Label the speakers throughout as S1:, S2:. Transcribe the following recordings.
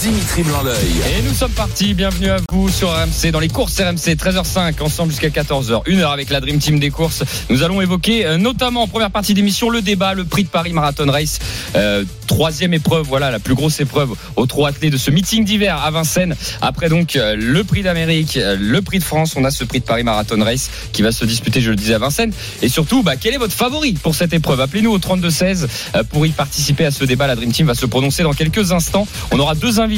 S1: Dimitri Blanc-L'œil.
S2: Et nous sommes partis, bienvenue à vous sur RMC, dans les courses RMC, 13h05, ensemble jusqu'à 14h, une heure avec la Dream Team des courses. Nous allons évoquer euh, notamment en première partie d'émission le débat, le prix de Paris Marathon Race, euh, troisième épreuve, voilà la plus grosse épreuve au trop attelé de ce meeting d'hiver à Vincennes. Après donc euh, le prix d'Amérique, le prix de France, on a ce prix de Paris Marathon Race qui va se disputer, je le disais, à Vincennes. Et surtout, bah, quel est votre favori pour cette épreuve? Appelez-nous au 32-16 euh, pour y participer à ce débat. La Dream Team va se prononcer dans quelques instants. On aura deux invités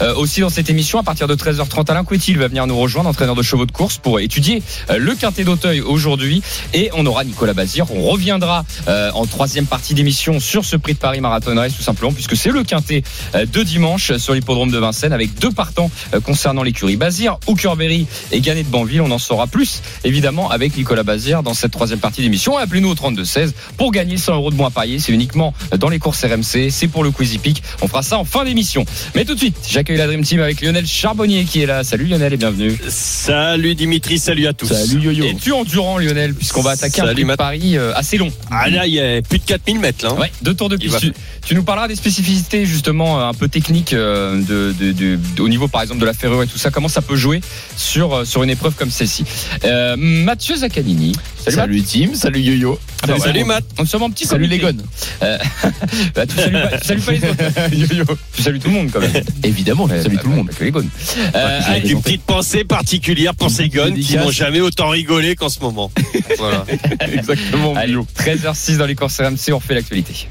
S2: euh, aussi dans cette émission à partir de 13h30. Alain Couetil va venir nous rejoindre, entraîneur de chevaux de course, pour étudier euh, le quintet d'Auteuil aujourd'hui. Et on aura Nicolas Bazir. On reviendra euh, en troisième partie d'émission sur ce prix de Paris Marathon Race, tout simplement, puisque c'est le quintet de dimanche sur l'hippodrome de Vincennes avec deux partants concernant l'écurie Bazir, Hookerberry et Gannet de Banville. On en saura plus, évidemment, avec Nicolas Bazir dans cette troisième partie d'émission. Appelez-nous au 32-16 pour gagner 100 euros de moins parier. C'est uniquement dans les courses RMC. C'est pour le Quizy Peak. On fera ça en fin d'émission. Tout de suite, j'accueille la Dream Team avec Lionel Charbonnier qui est là. Salut Lionel et bienvenue.
S3: Salut Dimitri, salut à tous.
S2: Et tu endurant Lionel, puisqu'on va attaquer un
S3: Salut,
S2: prix de
S3: Matt.
S2: Paris euh, assez long.
S3: Ah là, il y a plus de 4000 mètres là. hein.
S2: Ouais, deux tours de piste. Tu, tu nous parleras des spécificités justement euh, un peu techniques euh, de, de- de- de- au niveau par exemple de la ferrure et tout ça. Comment ça peut jouer sur euh, sur une épreuve comme celle-ci. Euh, Mathieu Zaccanini. Salut, Matt.
S4: Tim, salut Yo-Yo.
S2: Ah bah
S3: Salut. Matt.
S2: Nous sommes en petit
S4: Salut les
S2: comité.
S4: gones.
S2: Euh, bah, tu, salues pas, tu salues pas les autres.
S4: Yo-Yo.
S2: Tu salues tout le monde quand même.
S4: Évidemment, salut
S2: bah,
S4: tout le
S2: bah,
S4: monde.
S2: que les gones. Euh,
S3: Avec une petite pensée particulière pour ces gones qui n'ont jamais autant rigolé qu'en ce moment. Voilà.
S4: Exactement,
S2: allez,
S4: Yo.
S2: 13h06 dans les courses RMC, on refait l'actualité.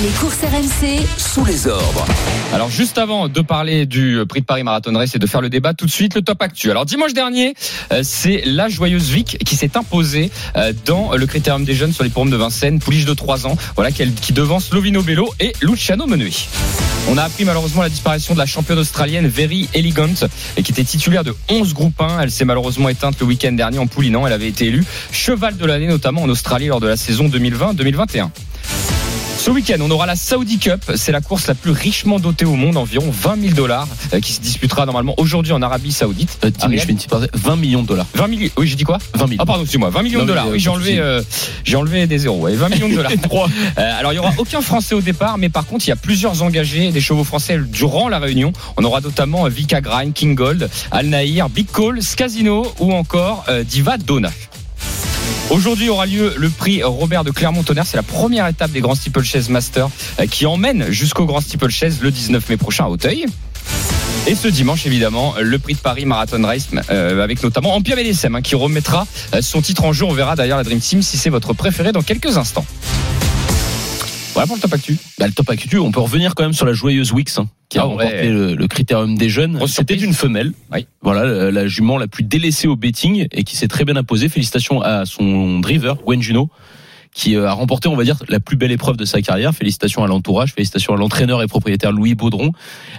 S5: Les courses RMC,
S1: Sous les ordres.
S2: Alors juste avant de parler du prix de Paris Marathon Race et de faire le débat, tout de suite le top actu. Alors dimanche dernier, euh, c'est la joyeuse Vic qui s'est imposée euh, dans le critérium des jeunes sur les pommes de Vincennes, pouliche de 3 ans, voilà qui devance Lovino Bello et Luciano Menuet. On a appris malheureusement la disparition de la championne australienne Very Elegant et qui était titulaire de 11 groupes 1. Elle s'est malheureusement éteinte le week-end dernier en poulinant. Elle avait été élue cheval de l'année notamment en Australie lors de la saison 2020-2021. Ce week-end, on aura la Saudi Cup. C'est la course la plus richement dotée au monde, environ 20 000 dollars, euh, qui se disputera normalement aujourd'hui en Arabie Saoudite.
S4: Euh, Tim, je fais une petite parenthèse. 20 millions de dollars.
S2: 20 millions. Oui, j'ai dit quoi?
S4: 20 millions.
S2: Ah pardon, excuse-moi, 20 millions
S4: Non,
S2: de
S4: mais,
S2: dollars.
S4: euh,
S2: Oui, j'ai
S4: de
S2: enlevé,
S4: souci.
S2: euh, j'ai enlevé des zéros. Ouais, 20 millions de dollars. Euh, alors, il y aura aucun Français au départ, mais par contre, il y a plusieurs engagés, des chevaux français durant la réunion. On aura notamment euh, Vika Grind, King Gold, Al Nahir, Big Call, Scasino ou encore euh, Diva Donna. Aujourd'hui aura lieu le prix Robert de Clermont-Tonnerre. C'est la première étape des Grands Steeplechase Master euh, qui emmène jusqu'au Grand Steeplechase le 19 mai prochain à Auteuil. Et ce dimanche, évidemment, le prix de Paris Marathon Race, euh, avec notamment Ampia BDSM, hein, qui remettra euh, son titre en jeu. On verra d'ailleurs la Dream Team si c'est votre préféré dans quelques instants. Voilà pour le top actu.
S4: Bah, le top actu, on peut revenir quand même sur la joyeuse Wix, hein, qui a
S2: Ah
S4: remporté
S2: ouais.
S4: le, le critérium des jeunes. C'était une femelle.
S2: Oui.
S4: Voilà, la, la jument la plus délaissée au betting et qui s'est très bien imposée. Félicitations à son driver, Gwen Juno, qui euh, a remporté, on va dire, la plus belle épreuve de sa carrière. Félicitations à l'entourage, félicitations à l'entraîneur et propriétaire Louis Baudron.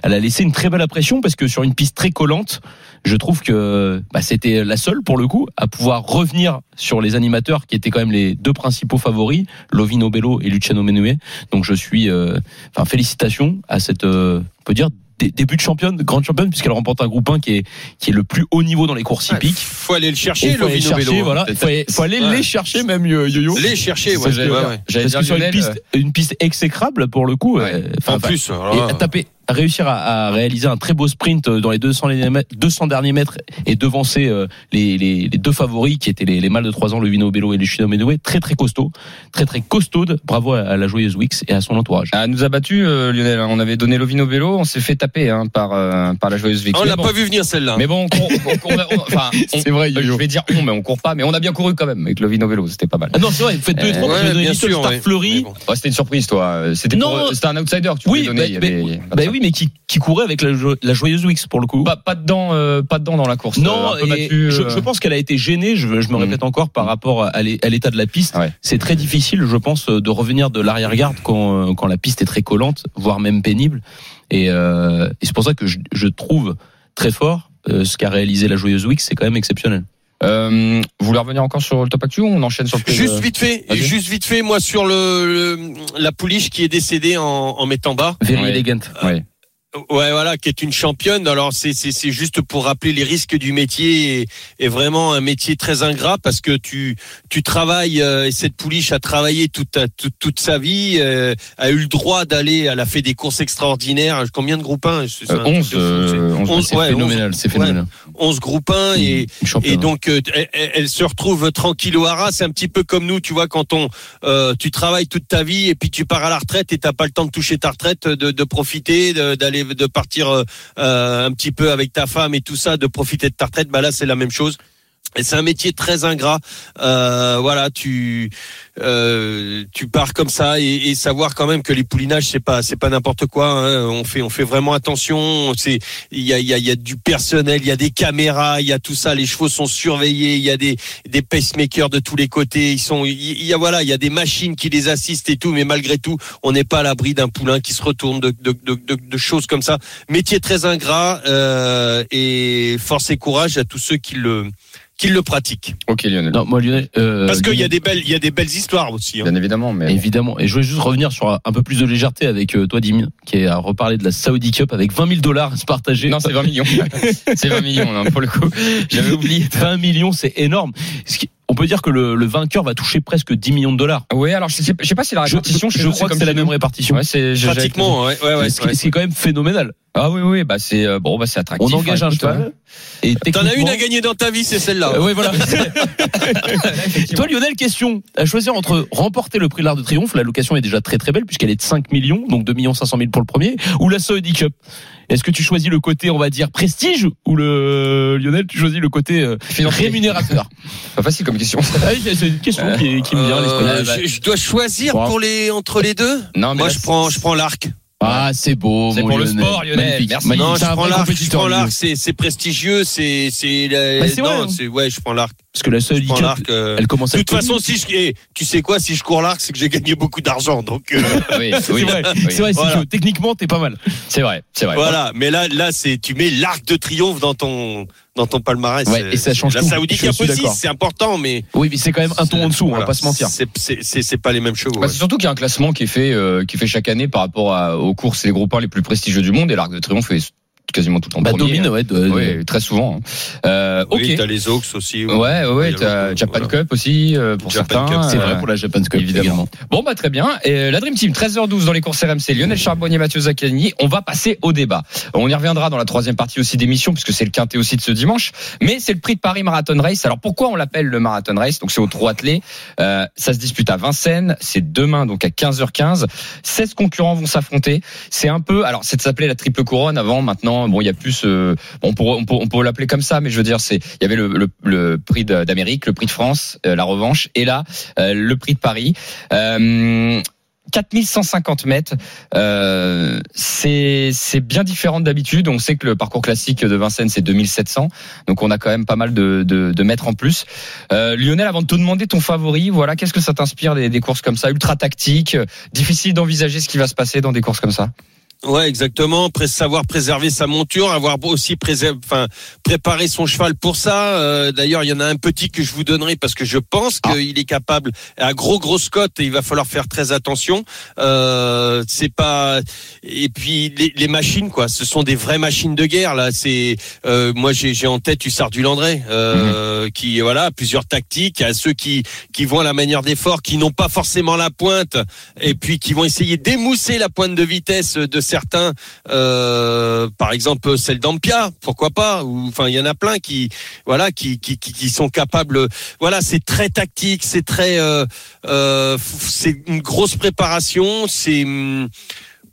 S4: Elle a laissé une très belle impression parce que sur une piste très collante, je trouve que bah, c'était la seule pour le coup à pouvoir revenir sur les animateurs qui étaient quand même les deux principaux favoris, Lovino Bello et Luciano Menuet. Donc je suis, euh, enfin félicitations à cette, euh, on peut dire dé- début de championne, de grande championne puisqu'elle remporte un groupe 1 qui est qui est le plus haut niveau dans les courses hippiques.
S3: Faut aller le chercher,
S4: il faut aller
S3: Lovino
S4: chercher,
S3: Bello.
S4: voilà, il faut, aller- faut aller
S3: Ouais.
S4: les chercher même yo yo.
S3: Les chercher, ouais.
S2: J'allais
S3: ouais.
S2: dire.
S4: Sur une piste, une piste exécrable pour le coup.
S2: Ouais.
S4: euh,
S3: En
S4: enfin,
S3: plus, alors
S4: et taper, réussir à, à réaliser un très beau sprint dans les 200, derniers mètres- 200 derniers mètres et devancer euh, les, les, les deux favoris qui étaient les, les mâles de 3 ans, le Vino Bello et le Chino Medoué, très très costaud, très très costaude. Bravo à, à la joyeuse Wix et à son entourage.
S2: Ah, nous a battu euh, Lionel. On avait donné Lovino Bello, on s'est fait taper hein, par euh, par la joyeuse Vic.
S3: on
S2: Mais
S3: l'a
S2: bon.
S3: pas vu venir celle-là.
S2: Mais bon, on on on- on- enfin, on-
S4: C'est vrai,
S2: euh, je vais dire on, mais on court pas, mais on a bien couru quand même avec Lovino Bello, c'était pas mal.
S4: Ah non, c'est vrai, vous faites deux et
S2: Euh,
S4: trois, parce que
S3: ouais,
S4: vous avez
S3: bien
S4: Little
S3: sûr,
S4: Star
S3: ouais.
S4: Fleury.
S3: Bon.
S2: Oh, c'était une surprise, toi. C'était un outsider que tu
S4: Oui,
S2: voulais donner.
S4: bah,
S2: il y avait-
S4: bah oui, mais qui, qui courait avec la, jo- la joyeuse Wix pour le coup.
S2: pas, pas dedans, euh, pas dedans dans la course.
S4: Non,
S2: Euh, un peu
S4: et
S2: battu,
S4: je,
S2: euh,
S4: je pense qu'elle a été gênée. Je, je me
S2: Mm.
S4: répète encore par rapport à l'é- à l'état de la piste.
S2: Ouais.
S4: C'est très difficile, je pense, de revenir de l'arrière-garde quand, quand la piste est très collante, voire même pénible. Et, euh, et c'est pour ça que je, je trouve très fort euh, ce qu'a réalisé la joyeuse Wix. C'est quand même exceptionnel.
S2: Euh, vous voulez revenir encore sur le top actu ou on enchaîne sur le
S3: Juste
S2: de-
S3: vite fait, juste vite fait, moi sur le, le- la pouliche qui est décédée en, en mettant bas.
S4: Very
S2: Ouais.
S4: elegant.
S2: Ouais.
S3: Ouais, voilà, qui est une championne. Alors c'est c'est c'est juste pour rappeler les risques du métier et, et vraiment un métier très ingrat parce que tu tu travailles euh, et cette pouliche a travaillé toute toute, toute sa vie, euh, a eu le droit d'aller, elle a fait des courses extraordinaires. Combien de groupes 1 C'est
S2: Euh,
S3: un truc
S2: 11,
S3: de fou,
S2: euh,
S3: c'est-
S2: 11,
S3: ouais,
S4: phénoménal, c'est phénoménal.
S3: 11 groupes 1 et et donc euh, elle, se retrouve tranquille au haras. C'est un petit peu comme nous, tu vois, quand on euh, tu travailles toute ta vie et puis tu pars à la retraite et t'as pas le temps de toucher ta retraite, de, de profiter, de- d'aller de partir euh, euh, un petit peu avec ta femme et tout ça, de profiter de ta retraite. Bah là, c'est la même chose. C'est un métier très ingrat. Euh, voilà, tu euh, tu pars comme ça et, et savoir quand même que les poulinages c'est pas c'est pas n'importe quoi. hein. On fait on fait vraiment attention. C'est il y a il y a, y a du personnel, il y a des caméras, il y a tout ça. Les chevaux sont surveillés. Il y a des des pacemakers de tous les côtés. Ils sont il y a voilà il y a des machines qui les assistent et tout. Mais malgré tout, on n'est pas à l'abri d'un poulain qui se retourne de de, de, de, de choses comme ça. Métier très ingrat euh, et force et courage à tous ceux qui le qui le pratiquent.
S2: Ok Lionel.
S4: Non, moi, Lionel. euh,
S3: Parce qu'il y a des belles, il y a des belles histoires aussi. hein.
S2: Bien évidemment, mais.
S4: Évidemment. Et je voulais juste revenir sur un un peu plus de légèreté avec euh, toi, Dim, qui a reparlé de la Saudi Cup avec 20 000 dollars à se partager.
S2: non, c'est 20 millions. c'est 20 millions hein, pour le coup. J'avais oublié.
S4: 20 millions, c'est énorme. Ce qui- On peut dire que le, le vainqueur va toucher presque 10 millions de dollars.
S2: Oui, alors je sais, je sais pas si la
S4: Je,
S2: répartition.
S4: je crois que c'est la même répartition.
S2: Ouais, c'est
S3: Pratiquement, ouais, ouais, ouais.
S4: ce, qui, ce qui est quand même phénoménal.
S2: Ah oui, oui, bah c'est euh, bon, bah c'est attractif.
S4: On engage
S2: hein,
S4: un cheval. Et
S3: T'en as une à gagner dans ta vie, c'est celle-là.
S4: Euh, ouais, voilà. Toi, Lionel, question. À choisir entre remporter le prix de l'Arc de Triomphe, la location est déjà très très belle puisqu'elle est de 5 millions, donc 2 millions 500 000 pour le premier, ou la Saudi Cup. Est-ce que tu choisis le côté, on va dire, prestige, ou le Lionel, tu choisis le côté euh, rémunérateur?
S2: Pas facile comme question.
S4: Ah C'est une question qui, qui me vient.
S3: Euh, je, je dois choisir pour les entre les deux.
S2: Non, mais
S3: Moi,
S2: là,
S3: je prends, je prends l'arc.
S4: Ah, c'est beau.
S2: C'est pour le sport, Lionel.
S4: Magnifique.
S2: Merci.
S4: Magnifique.
S3: Non,
S4: C'est
S3: je prends l'arc. Je
S4: compétiteur,
S3: prends
S4: Lionel.
S3: l'arc. C'est, c'est prestigieux. C'est,
S4: Bah,
S3: non,
S4: hein.
S3: c'est ouais, je prends l'arc.
S4: Parce que la Cup,
S3: l'arc. euh.
S4: elle commence
S3: De
S4: à
S3: toute façon, si je, eh, tu sais quoi, si je cours l'arc, c'est que j'ai gagné beaucoup d'argent. Donc euh,
S2: Oui,
S4: C'est
S2: oui,
S4: vrai,
S2: oui.
S4: c'est vrai, c'est
S3: Voilà.
S4: chaud. Techniquement, t'es pas mal.
S2: C'est vrai, c'est vrai.
S3: voilà. Mais là, là, c'est tu mets l'arc de triomphe dans ton dans ton palmarès.
S4: Ouais, et ça change
S3: La
S4: tout.
S3: Saoudi Cup aussi, c'est important, mais
S4: Oui, mais c'est quand même un ton en dessous, on va pas se mentir.
S3: C'est, c'est, c'est, c'est pas les mêmes chevaux.
S2: Bah,
S3: ouais.
S2: c'est surtout qu'il y a un classement qui est fait, euh, qui est fait chaque année par rapport à- aux courses et les groupes 1 les plus prestigieux du monde. Et l'Arc de Triomphe est quasiment tout le temps
S4: Bah,
S2: premier.
S4: domine, ouais. de-
S2: Oui, très souvent. hein. Euh, ok.
S3: Oui, t'as les Oaks aussi.
S2: Ouais, ouais, ouais, t'as Japan
S3: voilà.
S2: Cup aussi euh, pour
S3: Japan
S2: certains.
S3: Cup,
S4: C'est
S2: euh,
S4: vrai pour la Japan Cup,
S2: évidemment.
S4: évidemment.
S2: Bon bah très bien. Et la Dream Team 13h12 dans les courses RMC. Lionel Charbonnier, Mathieu Zaccani. On va passer au débat. On y reviendra dans la troisième partie aussi d'émission puisque c'est le quintet aussi de ce dimanche. Mais c'est le prix de Paris Marathon Race. Alors pourquoi on l'appelle le Marathon Race? Donc c'est au trot attelé. Euh, ça se dispute à Vincennes. C'est demain donc à 15h15. 16 concurrents vont s'affronter. C'est un peu. Alors c'est de s'appeler la triple couronne avant. Maintenant bon il y a plus. euh, on peut, l'appeler comme ça, mais je veux dire c'est il y avait le, prix d'Amérique, le prix de France, euh, la revanche, et là euh, le prix de Paris. Euh, 4150 mètres, c'est bien différent d'habitude. On sait que le parcours classique de Vincennes c'est 2700, donc on a quand même pas mal de, mètres en plus. Lionel, avant de te demander ton favori, voilà, qu'est-ce que ça t'inspire des, des courses comme ça, ultra tactiques, difficile d'envisager ce qui va se passer dans des courses comme ça?
S3: Ouais, exactement. Pré- savoir préserver sa monture, avoir aussi enfin, préparer son cheval pour ça. Euh, D'ailleurs, il y en a un petit que je vous donnerai parce que je pense qu'il est capable. À gros gros Scott, il va falloir faire très attention. Euh, c'est pas. Et puis les, les machines, quoi. Ce sont des vraies machines de guerre là. C'est euh, moi j'ai en tête Hussard du Landré, euh, qui voilà plusieurs tactiques. À ceux qui qui vont à la manière d'effort, qui n'ont pas forcément la pointe et puis qui vont essayer d'émousser la pointe de vitesse de certains, euh, par exemple celle d'Ampia, pourquoi pas enfin il y en a plein qui, sont capables. Voilà, c'est très tactique, c'est très, euh, euh, c'est une grosse préparation, c'est hum,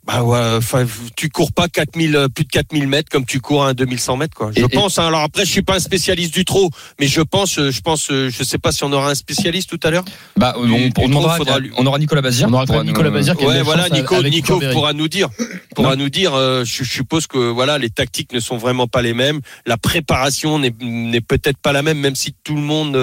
S3: bah ouais, enfin, tu cours pas 4000, euh, plus de 4000 mètres comme tu cours à un 2100 mètres, quoi. Je
S2: Et- et-
S3: pense, hein, alors après, je suis pas un spécialiste du trot, mais je pense, euh, je pense, euh, je sais pas si on aura un spécialiste tout à l'heure.
S2: Bah, on,
S3: Du-
S2: on
S3: faudra
S2: aura Nicolas Bazir.
S4: On aura
S2: pour
S4: Nicolas
S2: nous-
S4: Bazir qui
S3: Ouais, voilà, Nico, Nico pourra nous dire, pourra nous dire. euh, je, je suppose que voilà, les tactiques ne sont vraiment pas les mêmes. La préparation n'est n'est peut-être pas la même, même si tout le monde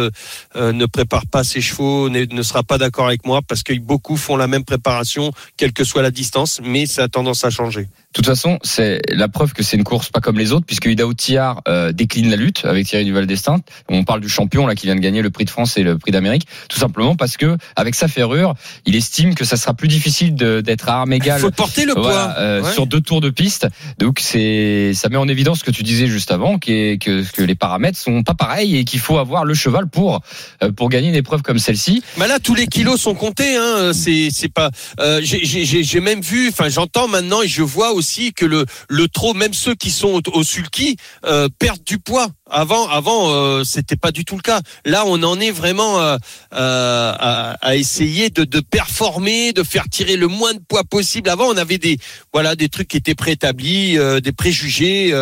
S3: euh, ne prépare pas ses chevaux, ne sera pas d'accord avec moi, parce que beaucoup font la même préparation, quelle que soit la distance, mais ça a tendance à changer.
S2: Toute façon, c'est la preuve que c'est une course pas comme les autres, puisque Ida Outillard euh, décline la lutte avec Thierry Duval d'Estaing. On parle du champion là qui vient de gagner le prix de France et le prix d'Amérique, tout simplement parce que avec sa ferrure, il estime que ça sera plus difficile d'être à armes
S3: Il
S2: égales
S3: faut porter le poids.
S2: euh,
S3: Ouais.
S2: sur deux tours de piste. Donc c'est ça met en évidence ce que tu disais juste avant, qui est que, que les paramètres sont pas pareils et qu'il faut avoir le cheval pour euh, pour gagner une épreuve comme celle-ci.
S3: Bah là, tous les kilos sont comptés. Hein. C'est c'est pas. euh, j'ai même vu. Enfin, j'entends maintenant et je vois aussi que le le trot, même ceux qui sont au, au sulky, euh, perdent du poids. Avant, avant, euh, c'était pas du tout le cas. Là, on en est vraiment euh, à, essayer de, de performer, de faire tirer le moins de poids possible. Avant, on avait des voilà des trucs qui étaient préétablis, des préjugés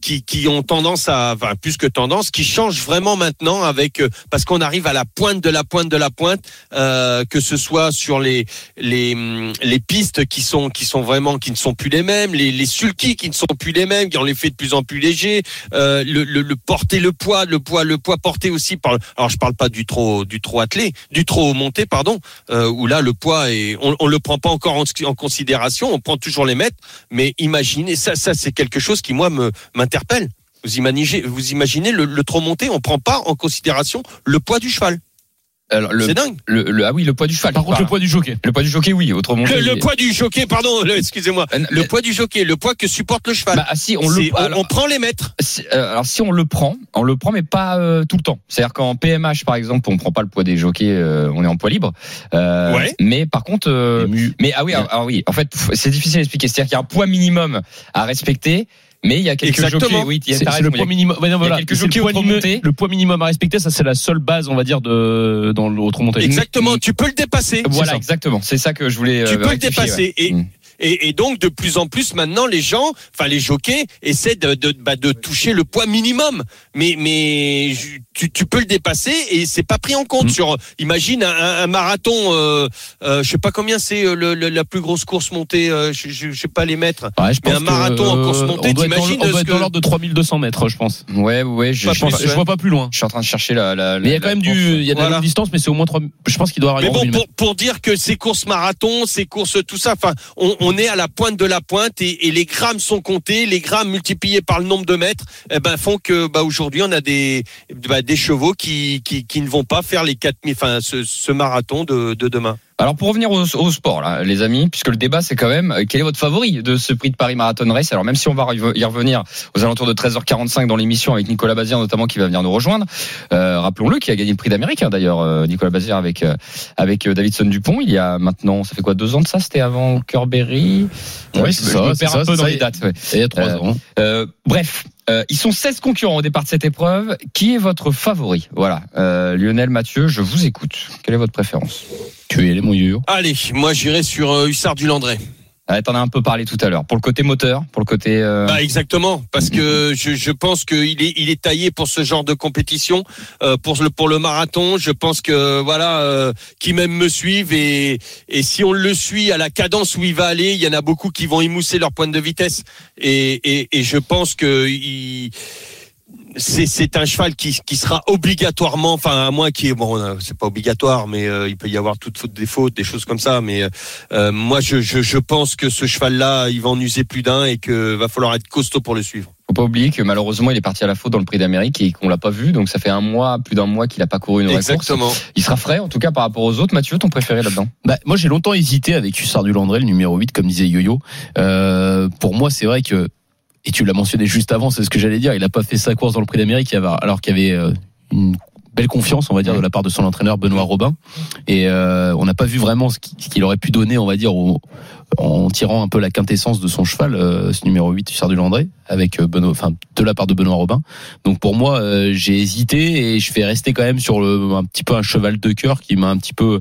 S3: qui qui ont tendance à, enfin plus que tendance, qui changent vraiment maintenant avec parce qu'on arrive à la pointe de la pointe de la pointe, que ce soit sur les les hum, les pistes qui sont qui sont vraiment qui ne sont plus les mêmes, les les qui ne sont plus les mêmes, qui ont les fait de plus en plus légers, euh, le, le, porter le poids, le poids le poids porté aussi par alors je parle pas du trop du trop attelé, du trop monté pardon, euh, où là le poids est on, on le prend pas encore en, considération, on prend toujours les mètres, mais imaginez ça ça c'est quelque chose qui moi me m'interpelle. Vous imaginez, vous imaginez le trop monté, on prend pas en considération le poids du cheval.
S2: Alors le,
S3: C'est dingue.
S2: le, le- ah oui le poids du cheval.
S4: Par contre, le poids du jockey.
S2: le poids du jockey oui autrement
S3: Le,
S2: dit-
S3: le poids du jockey, pardon, le- excusez-moi.
S2: Euh,
S3: Le poids du jockey, le poids que supporte le cheval.
S2: bah, ah, si on le
S3: on,
S2: alors,
S3: on prend les mètres.
S2: si, euh, alors si on le prend, on le prend mais pas euh, tout le temps. C'est-à-dire qu'en PMH par exemple, on prend pas le poids des jockeys, euh, on est en poids libre. Euh,
S3: Ouais.
S2: Mais par contre, euh, mais ah oui, alors, alors oui, en fait c'est difficile à expliquer. C'est-à-dire qu'il y a un poids minimum à respecter, mais il y a quelques
S3: Exactement.
S2: jockeys. Oui, il y a-
S4: le poids minimum. Ouais, non, voilà.
S2: quelques
S4: C'est le poids, minimum-
S2: remonté.
S4: le poids minimum à respecter, ça c'est la seule base, on va dire, de dans l'autre montée.
S3: Exactement, tu peux le dépasser.
S2: Voilà, exactement. C'est ça que je voulais.
S3: Tu
S2: euh,
S3: peux le dépasser.
S2: ouais.
S3: Et,
S2: Mm.
S3: Et, et donc, de plus en plus, maintenant, les gens, enfin, les jockeys, essaient de, de, bah, de toucher le poids minimum. Mais, mais tu, tu peux le dépasser et c'est pas pris en compte.
S4: Mm.
S3: Sur, imagine un, un- marathon, euh, euh, je sais pas combien c'est euh, le, le- la plus grosse course montée, euh, je, je, je sais pas les mètres.
S4: Ouais, je
S3: Mais un marathon
S4: que,
S3: en course
S4: euh,
S3: montée, t'imagines
S4: On doit être dans
S3: que-
S4: l'ordre de 3200 mètres, je pense.
S2: Ouais, ouais. Je,
S3: Pas
S2: je,
S4: pense- vois pas plus loin.
S2: je suis en train de chercher la. la
S4: Mais il y a quand même du, il y a de la
S3: Voilà.
S4: longue distance, mais c'est au moins 3, je pense qu'il doit
S3: Mais
S4: arriver.
S3: bon, pour, pour dire que ces courses marathon, ces courses, tout ça, enfin, on, on est à la pointe de la pointe et, les grammes sont comptés, les grammes multipliés par le nombre de mètres, eh ben, font que, bah, aujourd'hui, on a des, bah, des chevaux qui, ne vont pas faire les 4000, enfin, ce, ce marathon de demain.
S2: Alors pour revenir au, au sport, là, les amis, puisque le débat c'est quand même euh, quel est votre favori de ce prix de Paris Marathon Race? Alors même si on va y revenir aux alentours de 13h45 dans l'émission avec Nicolas Bazir notamment qui va venir nous rejoindre. Euh, Rappelons-le qui a gagné le prix d'Amérique hein, d'ailleurs euh, Nicolas Bazir avec euh, avec Davidson Dupont. Il y a maintenant ça fait quoi deux ans de ça? C'était avant Kerberry.
S4: Oui, c'est
S2: je
S4: ça,
S2: me
S4: c'est
S2: perds
S4: ça,
S2: un peu dans les dates.
S4: il y a 3
S2: Euh,
S4: ans.
S2: Euh, bref, euh, ils sont 16 concurrents au départ de cette épreuve. Qui est votre favori Voilà, euh, Lionel Mathieu, je vous écoute. Quelle est votre préférence?
S4: Tu es les mon yo
S3: Allez, moi, j'irai sur euh, Hussard du Landré.
S2: T'en as un peu parlé tout à l'heure. Pour le côté moteur, pour le côté. euh,
S3: Bah, exactement, parce que je, je pense qu'il est, il est taillé pour ce genre de compétition, euh, pour le pour le marathon. Je pense que voilà, euh, qui même me suivent et et si on le suit à la cadence où il va aller, il y en a beaucoup qui vont émousser leur pointe de vitesse et et, et je pense que il c'est c'est un cheval qui qui sera obligatoirement, enfin à moins qu'il y ait bon, euh, c'est pas obligatoire, mais euh, il peut y avoir toute faute des fautes, des choses comme ça. Mais euh, moi, je, je je pense que ce cheval-là, il va en user plus d'un et que va falloir être costaud pour le suivre.
S2: Faut pas oublier que malheureusement il est parti à la faute dans le Prix d'Amérique et qu'on l'a pas vu. Donc ça fait un mois, plus d'un mois qu'il a pas couru une vraie course.
S3: Exactement.
S2: Il sera frais en tout cas par rapport aux autres. Mathieu, ton préféré là-dedans?
S4: Bah, moi, j'ai longtemps hésité avec Hussard du Landré, le numéro 8, comme disait Yo-Yo. Euh, pour moi, c'est vrai que, et tu l'as mentionné juste avant, c'est ce que j'allais dire, il a pas fait sa course dans le Prix d'Amérique alors qu'il y avait euh, une belle confiance, on va dire, de la part de son entraîneur Benoît Robin. Et euh, on n'a pas vu vraiment ce qui- ce qu'il aurait pu donner, on va dire, au- en tirant un peu la quintessence de son cheval, euh, ce numéro 8, Hussard du Landré, avec euh, Benoît, enfin, de la part de Benoît Robin. Donc pour moi, euh, j'ai hésité et je vais rester quand même sur le, un petit peu un cheval de cœur qui m'a un petit peu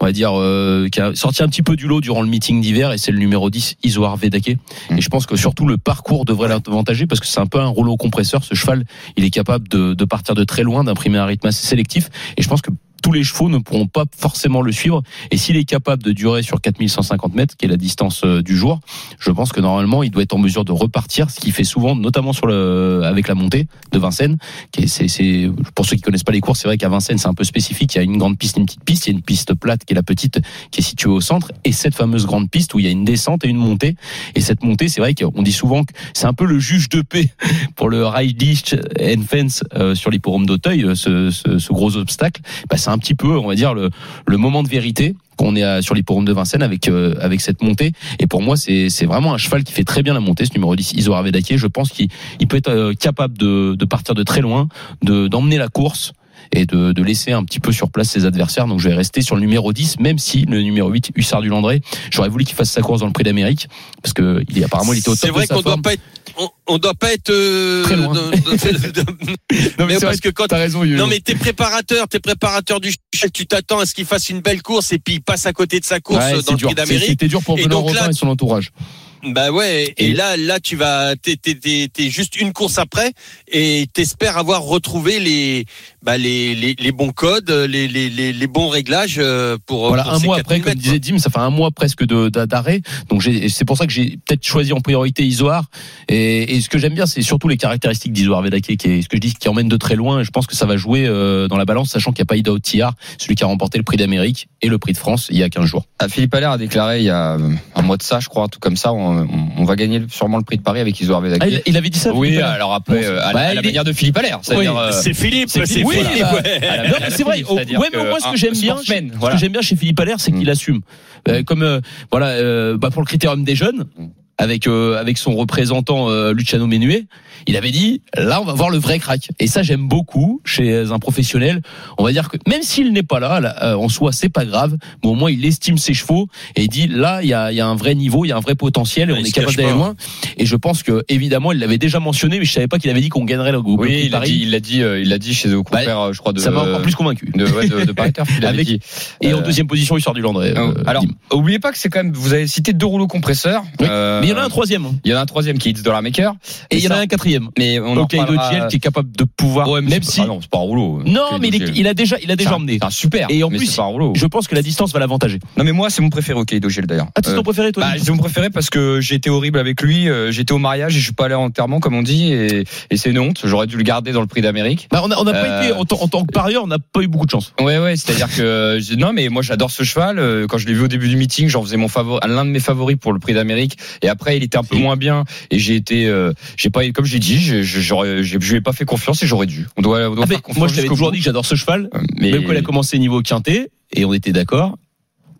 S4: on va dire, euh, qui a sorti un petit peu du lot durant le meeting d'hiver, et c'est le numéro 10, Isoar Vedake. Et je pense que surtout le parcours devrait l'avantager, parce que c'est un peu un rouleau compresseur. Ce cheval, il est capable de, de partir de très loin, d'imprimer un rythme assez sélectif. Et je pense que tous les chevaux ne pourront pas forcément le suivre. Et s'il est capable de durer sur 4150 mètres, qui est la distance euh, du jour, je pense que normalement, il doit être en mesure de repartir, ce qu'il fait souvent, notamment sur le, avec la montée de Vincennes. Qui est, c'est, c'est, pour ceux qui connaissent pas les courses, c'est vrai qu'à Vincennes, c'est un peu spécifique. Il y a une grande piste une petite piste. Il y a une piste plate qui est la petite, qui est située au centre, et cette fameuse grande piste où il y a une descente et une montée. Et cette montée, c'est vrai qu'on dit souvent que c'est un peu le juge de paix pour le Reich and Fence sur l'hipporome d'Auteuil, euh, ce, ce, ce gros obstacle. Bah, un petit peu, on va dire, le, le moment de vérité qu'on est à- sur l'hipporome de Vincennes avec euh, avec cette montée. Et pour moi c'est c'est vraiment un cheval qui fait très bien la montée ce numéro 10 Iso je pense qu'il il peut être euh, capable de de partir de très loin de d'emmener la course et de, de laisser un petit peu sur place ses adversaires. Donc je vais rester sur le numéro 10, même si le numéro 8, Hussard du Landré, j'aurais voulu qu'il fasse sa course dans le prix d'Amérique, parce que il est apparemment il était au top
S3: C'est vrai
S4: de sa
S3: qu'on doit pas être, on, on doit pas être euh,
S4: Très loin. Non,
S3: mais
S4: c'est
S3: parce
S4: vrai,
S3: que quand
S4: raison,
S3: non mais t'es préparateur, t'es préparateur du cheval, tu t'attends à ce qu'il fasse une belle course et puis il passe à côté de sa course
S4: Ouais,
S3: dans le
S4: dur.
S3: prix d'Amérique.
S4: C'était dur pour Benoît
S3: là,
S4: Rotin et son entourage.
S3: Bah ouais, et,
S4: Et-
S3: là, là, tu vas, t'es, t'es, t'es, t'es juste une course après, et t'espères avoir retrouvé les, bah les, les, les bons codes, les, les, les, les bons réglages euh, pour.
S4: Voilà,
S3: pour
S4: un
S3: ces
S4: mois
S3: 4000
S4: après, comme
S3: mètres,
S4: disait Dim, ça fait un mois presque de d'a- d'arrêt. Donc j'ai- c'est pour ça que j'ai peut-être choisi en priorité Isoar. Et, et ce que j'aime bien, c'est surtout les caractéristiques d'Isoar Vedake, qui est ce que je dis, qui emmène de très loin. Et je pense que ça va jouer euh, dans la balance, sachant qu'il n'y a pas Ida Otiar, celui qui a remporté le prix d'Amérique et le prix de France il y a 15 jours.
S2: Ah, Philippe Allaire a déclaré il y a un mois de ça, je crois, tout comme ça, on, on- on va gagner sûrement le prix de Paris avec Iso Arvedaki.
S4: Ah, il, il avait dit ça
S2: oui, alors après, euh, à, la-
S4: Bah,
S2: à la
S4: il est-
S2: manière de Philippe Allaire.
S4: Oui,
S2: euh,
S3: C'est Philippe,
S2: c'est Philippe, oui,
S3: ouais.
S2: à la
S4: Non,
S2: manière
S4: mais
S2: de
S4: c'est vrai. Ouais, mais moi, ce que j'aime bien, ce
S2: voilà.
S4: que j'aime bien chez Philippe Allaire, c'est qu'il
S2: Mm.
S4: assume. Euh, comme euh, voilà, euh, bah, pour le critérium des jeunes, avec euh, avec son représentant euh, Luciano Menuet, il avait dit là on va voir le vrai crack. Et ça j'aime beaucoup chez un professionnel. On va dire que même s'il n'est pas là, là, euh, en soi c'est pas grave, mais au moins il estime ses chevaux et il dit là il y a, il y a un vrai niveau, il y a un vrai potentiel et
S3: Ouais,
S4: on est capable d'aller loin. Et je pense que évidemment il l'avait déjà mentionné, mais je savais pas qu'il avait dit qu'on gagnerait le, le prix
S2: Oui, il a
S4: Paris.
S2: dit, il l'a dit, euh, il l'a dit chez vos confrères, euh, je crois, de.
S4: ça m'a encore plus convaincu.
S2: de, ouais, de, de Paris Turf, il avait
S4: Avec-
S2: dit.
S4: Et en
S2: Euh,
S4: deuxième position, il sort du Landré.
S2: Euh,
S4: euh,
S2: alors, oubliez pas que c'est quand même, vous avez cité deux rouleaux compresseurs.
S4: Oui,
S2: Euh,
S4: mais il y en a un troisième. hein.
S2: Il y en a un troisième qui est Dollar Maker.
S4: Et il y en a un quatrième.
S2: Mais on
S4: Hokkaido Giel qui est capable de pouvoir,
S2: Ouais,
S4: même si.
S2: ah non, c'est pas un rouleau.
S4: non, mais il, est-
S2: Giel.
S4: il a déjà, il a déjà emmené.
S2: Un super.
S4: Et en
S2: mais
S4: plus,
S2: c'est pas un rouleau.
S4: Je pense que la distance va l'avantager.
S2: Non, mais moi, c'est mon préféré Hokkaido Giel d'ailleurs.
S4: Ah, c'est
S2: Euh,
S4: ton préféré, toi
S2: Bah, c'est mon préféré parce que été horrible avec lui. euh, J'étais au mariage et je suis pas allé en enterrement comme on dit et, et c'est une honte. J'aurais dû le garder dans le prix d'Amérique.
S4: Bah, on n'a pas
S2: Euh,
S4: été, en, tant- que parieur, on n'a pas eu beaucoup de chance.
S2: Ouais, ouais, c'est-à-dire que j'ai- non, mais moi j'adore ce cheval. Euh, Quand je l'ai vu au début du meeting, j'en faisais mon favori, l'un de mes favoris pour le Prix d'Amérique. Et après, il était un peu moins bien. Et j'ai été, euh, j'ai pas, comme j'ai dit, je lui ai pas fait confiance et j'aurais dû. On doit, on doit
S4: Ah, mais
S2: faire confiance
S4: moi, je t'avais toujours
S2: bout.
S4: dit que j'adore ce cheval.
S2: Euh, Mais
S4: Même quand il a commencé niveau quintet, et on était d'accord.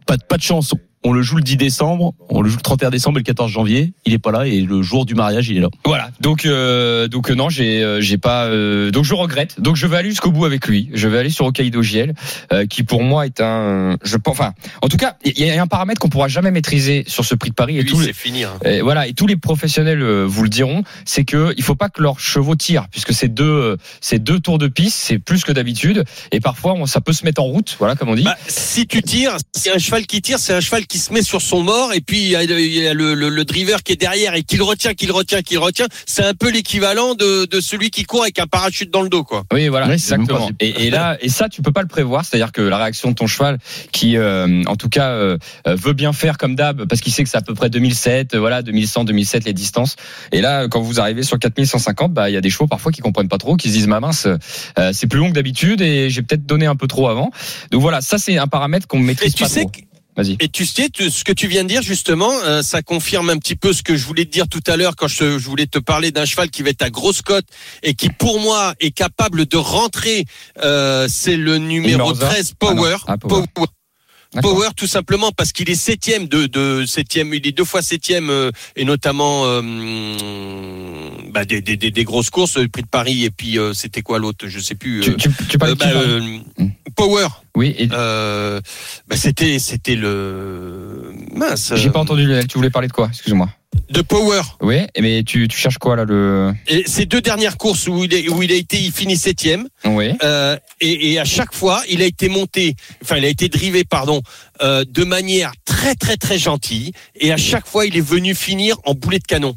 S4: Pas de chance. On le joue le 10 décembre, on le joue le 31 décembre et le 14 janvier. Il est pas là et le jour du mariage, il est là.
S2: Voilà. Donc, euh, donc euh, non, j'ai, euh, j'ai pas. euh, donc je regrette. Donc je vais aller jusqu'au bout avec lui. Je vais aller sur Hokkaido Giel, euh, qui pour moi est un. Je pense. Enfin, en tout cas, il y a un paramètre qu'on pourra jamais maîtriser sur ce Prix de Paris et
S3: Lui,
S2: tout.
S3: c'est fini. hein.
S2: Et voilà, et tous les professionnels euh, vous le diront, c'est que il faut pas que leurs chevaux tirent, puisque c'est deux, euh, c'est deux tours de piste, c'est plus que d'habitude, et parfois on- ça peut se mettre en route, voilà comme on dit.
S3: Bah, si tu tires, c'est un cheval qui tire, c'est un cheval qui se met sur son mort, et puis il y a, le, il y a le- le- le driver qui est derrière et qui le retient, qui le retient, qui le retient. C'est un peu l'équivalent de, de celui qui court avec un parachute dans le dos, quoi.
S2: oui, voilà, exactement. Et, et là, et ça, tu peux pas le prévoir, c'est-à-dire que la réaction de ton cheval, qui, euh, en tout cas, euh, veut bien faire comme d'hab, parce qu'il sait que c'est à peu près 2007, euh, voilà, 2100, 2007 les distances. Et là, quand vous arrivez sur 4150, bah il y a des chevaux parfois qui comprennent pas trop, qui se disent ma mince, euh, c'est plus long que d'habitude et j'ai peut-être donné un peu trop avant. Donc voilà, ça c'est un paramètre qu'on
S3: Et
S2: maîtrise
S3: tu
S2: pas
S3: sais
S2: trop.
S3: que-
S2: Vas-y.
S3: Et tu sais, tu- ce que tu viens de dire justement, euh, ça confirme un petit peu ce que je voulais te dire tout à l'heure quand je, je voulais te parler d'un cheval qui va être à grosse cote et qui pour moi est capable de rentrer. Euh, c'est le numéro
S2: Numéro
S3: 13
S2: Ah non.
S3: Power.
S2: Ah, Power.
S3: Power. Power tout simplement parce qu'il est septième de, de septième, il est deux fois septième euh, et notamment euh, bah, des, des, des, des grosses courses, le Prix de Paris et puis euh, c'était quoi l'autre, je sais plus.
S2: Tu, tu, tu parles de qui,
S3: bah,
S2: pardon.
S3: Power,
S2: Oui, et
S3: euh, bah, c'était c'était le mince.
S2: j'ai pas entendu. Tu voulais parler de quoi? Excuse-moi.
S3: De Power.
S2: Oui, mais tu, tu cherches quoi là le
S3: Et ces deux dernières courses où il, est, où il a été, il finit septième.
S2: Oui.
S3: Euh, et, et à chaque fois, il a été monté, enfin, il a été drivé, pardon, euh, de manière très, très, très gentille. Et à chaque fois, il est venu finir en boulet de canon.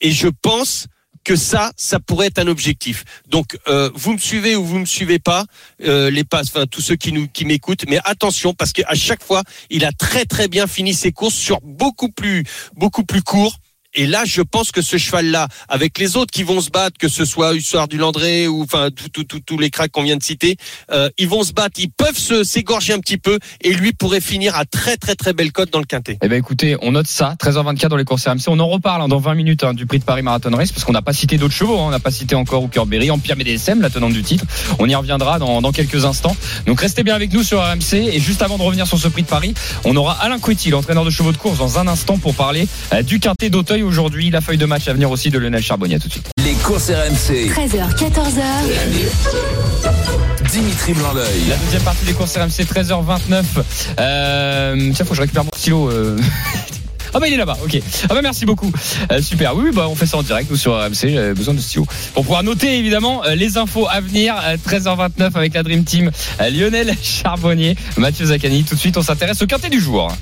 S3: Et je pense que ça, ça pourrait être un objectif. Donc, euh, vous me suivez ou vous me suivez pas, euh, les passes, enfin tous ceux qui nous qui m'écoutent, mais attention parce qu'à chaque fois, il a très très bien fini ses courses sur beaucoup plus beaucoup plus court. Et là, je pense que ce cheval-là, avec les autres qui vont se battre, que ce soit Hussard du Landré ou enfin tous les cracks qu'on vient de citer, euh, ils vont se battre, ils peuvent se s'égorger un petit peu, et lui pourrait finir à très très très belle cote dans le quintet.
S2: Eh ben écoutez, on note ça, 13h24 dans les courses RMC. On en reparle hein, dans 20 minutes hein, du prix de Paris Marathon Race parce qu'on n'a pas cité d'autres chevaux. hein. On n'a pas cité encore Hooker Berry, Empire BDSM, la tenante du titre. On y reviendra dans, dans quelques instants. Donc restez bien avec nous sur RMC. Et juste avant de revenir sur ce prix de Paris, on aura Alain Couetti, l'entraîneur de chevaux de course, dans un instant pour parler euh, du quintet d'Auteuil aujourd'hui. La feuille de match à venir aussi de Lionel Charbonnier. Tout de suite.
S1: Les courses RMC.
S5: 13h, 14h.
S1: Dimitri Blanc-L'œil.
S2: La deuxième partie des courses RMC, 13h29. Euh, tiens, faut que je récupère mon stylo. euh. Ah bah il est là-bas, ok. Ah bah merci beaucoup. Euh, super. Oui, oui, bah on fait ça en direct nous sur RMC. J'avais besoin de stylo pour pouvoir noter évidemment euh, les infos à venir. Euh, 13h29 avec la Dream Team. Euh, Lionel Charbonnier, Mathieu Zaccani. Tout de suite, on s'intéresse au quintet du jour.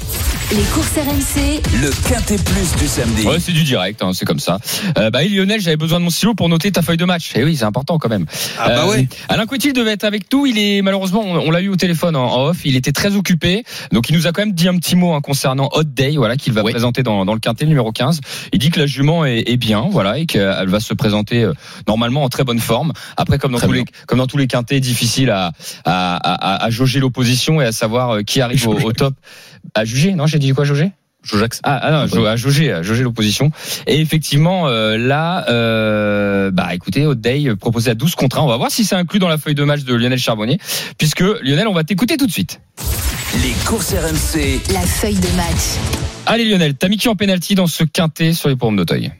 S5: Les courses RMC,
S1: Le quintet plus du samedi.
S2: Ouais, c'est du direct, hein, c'est comme ça. Euh, bah, Lionel, j'avais besoin de mon stylo pour noter ta feuille de match. Et oui, c'est important quand même.
S3: Ah bah
S2: Euh,
S3: ouais.
S2: Alain Coutil devait être avec nous. Il est malheureusement, on, on l'a eu au téléphone en, en off. Il était très occupé, donc il nous a quand même dit un petit mot hein, concernant Hot Day, voilà, qu'il va
S4: Oui.
S2: présenter dans, dans le quintet numéro 15. Il dit que la jument est, est bien, voilà, et qu'elle va se présenter euh, normalement en très bonne forme. Après, comme dans
S4: Très
S2: tous
S4: bien.
S2: les, comme dans tous les quintets, difficile à à, à, à jauger l'opposition et à savoir euh, qui arrive au, au top. À juger, non J'ai dit quoi, jauger?
S4: Jojax.
S2: ah, ah non, jo- à jauger, à jauger l'opposition. Et effectivement, euh, là, euh, bah écoutez, Hot Day euh, proposé à 12 contre 1. On va voir si c'est inclus dans la feuille de match de Lionel Charbonnier. Puisque Lionel, on va t'écouter tout de suite.
S1: Les courses RMC.
S5: la feuille de match.
S2: Allez Lionel, t'as mis qui en penalty dans ce quintet sur les pommes d'Auteuil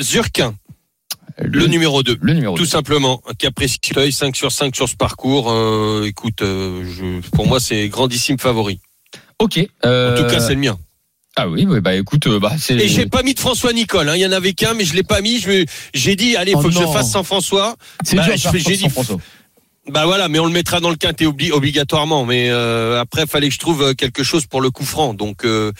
S3: Zurquin, le numéro 2.
S2: le numéro
S3: Tout
S2: 2.
S3: simplement, Caprice 5 sur 5 sur ce parcours. euh, écoute, euh, je, pour moi, c'est grandissime favori.
S2: Ok.
S3: En
S2: euh,
S3: tout cas, c'est le mien.
S2: Ah oui, oui, bah écoute, bah c'est.
S3: Et j'ai pas mis de François Nicole. hein. Il y en avait qu'un, mais je l'ai pas mis. J'ai dit, allez,
S4: Oh
S3: faut que je fasse sans François.
S4: C'est
S3: Bah,
S4: dur
S3: j'ai dit-
S4: François.
S3: Bah voilà, mais on le mettra dans le quintet obli- obligatoirement. Mais euh, après, fallait que je trouve euh, quelque chose pour le coup franc. Donc, euh,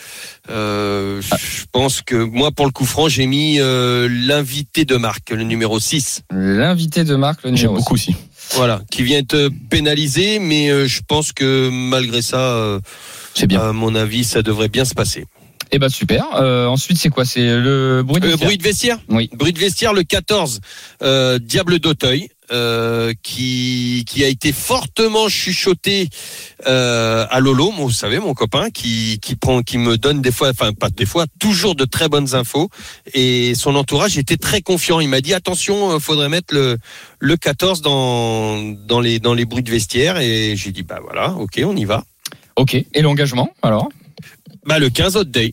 S3: euh, je pense que moi, pour le coup franc, j'ai mis euh, l'invité de marque, le numéro 6.
S2: L'invité de Marc, le numéro
S4: beaucoup aussi.
S3: Voilà, qui vient être pénalisé, mais euh, je pense que malgré ça, euh,
S4: C'est bien.
S3: à mon avis, ça devrait bien se passer.
S2: Eh bah super. Euh, ensuite, c'est quoi? C'est le bruit de
S3: Euh,
S2: vestiaire.
S3: bruit de vestiaire?
S2: Oui.
S3: Bruit de vestiaire, le 14, euh, Diable d'Auteuil, euh, qui, qui a été fortement chuchoté euh, à Lolo, vous savez, mon copain, qui, qui, prend, qui me donne des fois, enfin pas des fois, toujours de très bonnes infos. Et son entourage était très confiant. Il m'a dit, attention, euh, faudrait mettre le, le 14 dans, dans, les, dans les bruits de vestiaire. Et j'ai dit, bah voilà, ok, on y va.
S2: Ok. Et l'engagement alors?
S3: Bah le 15 Hot Day,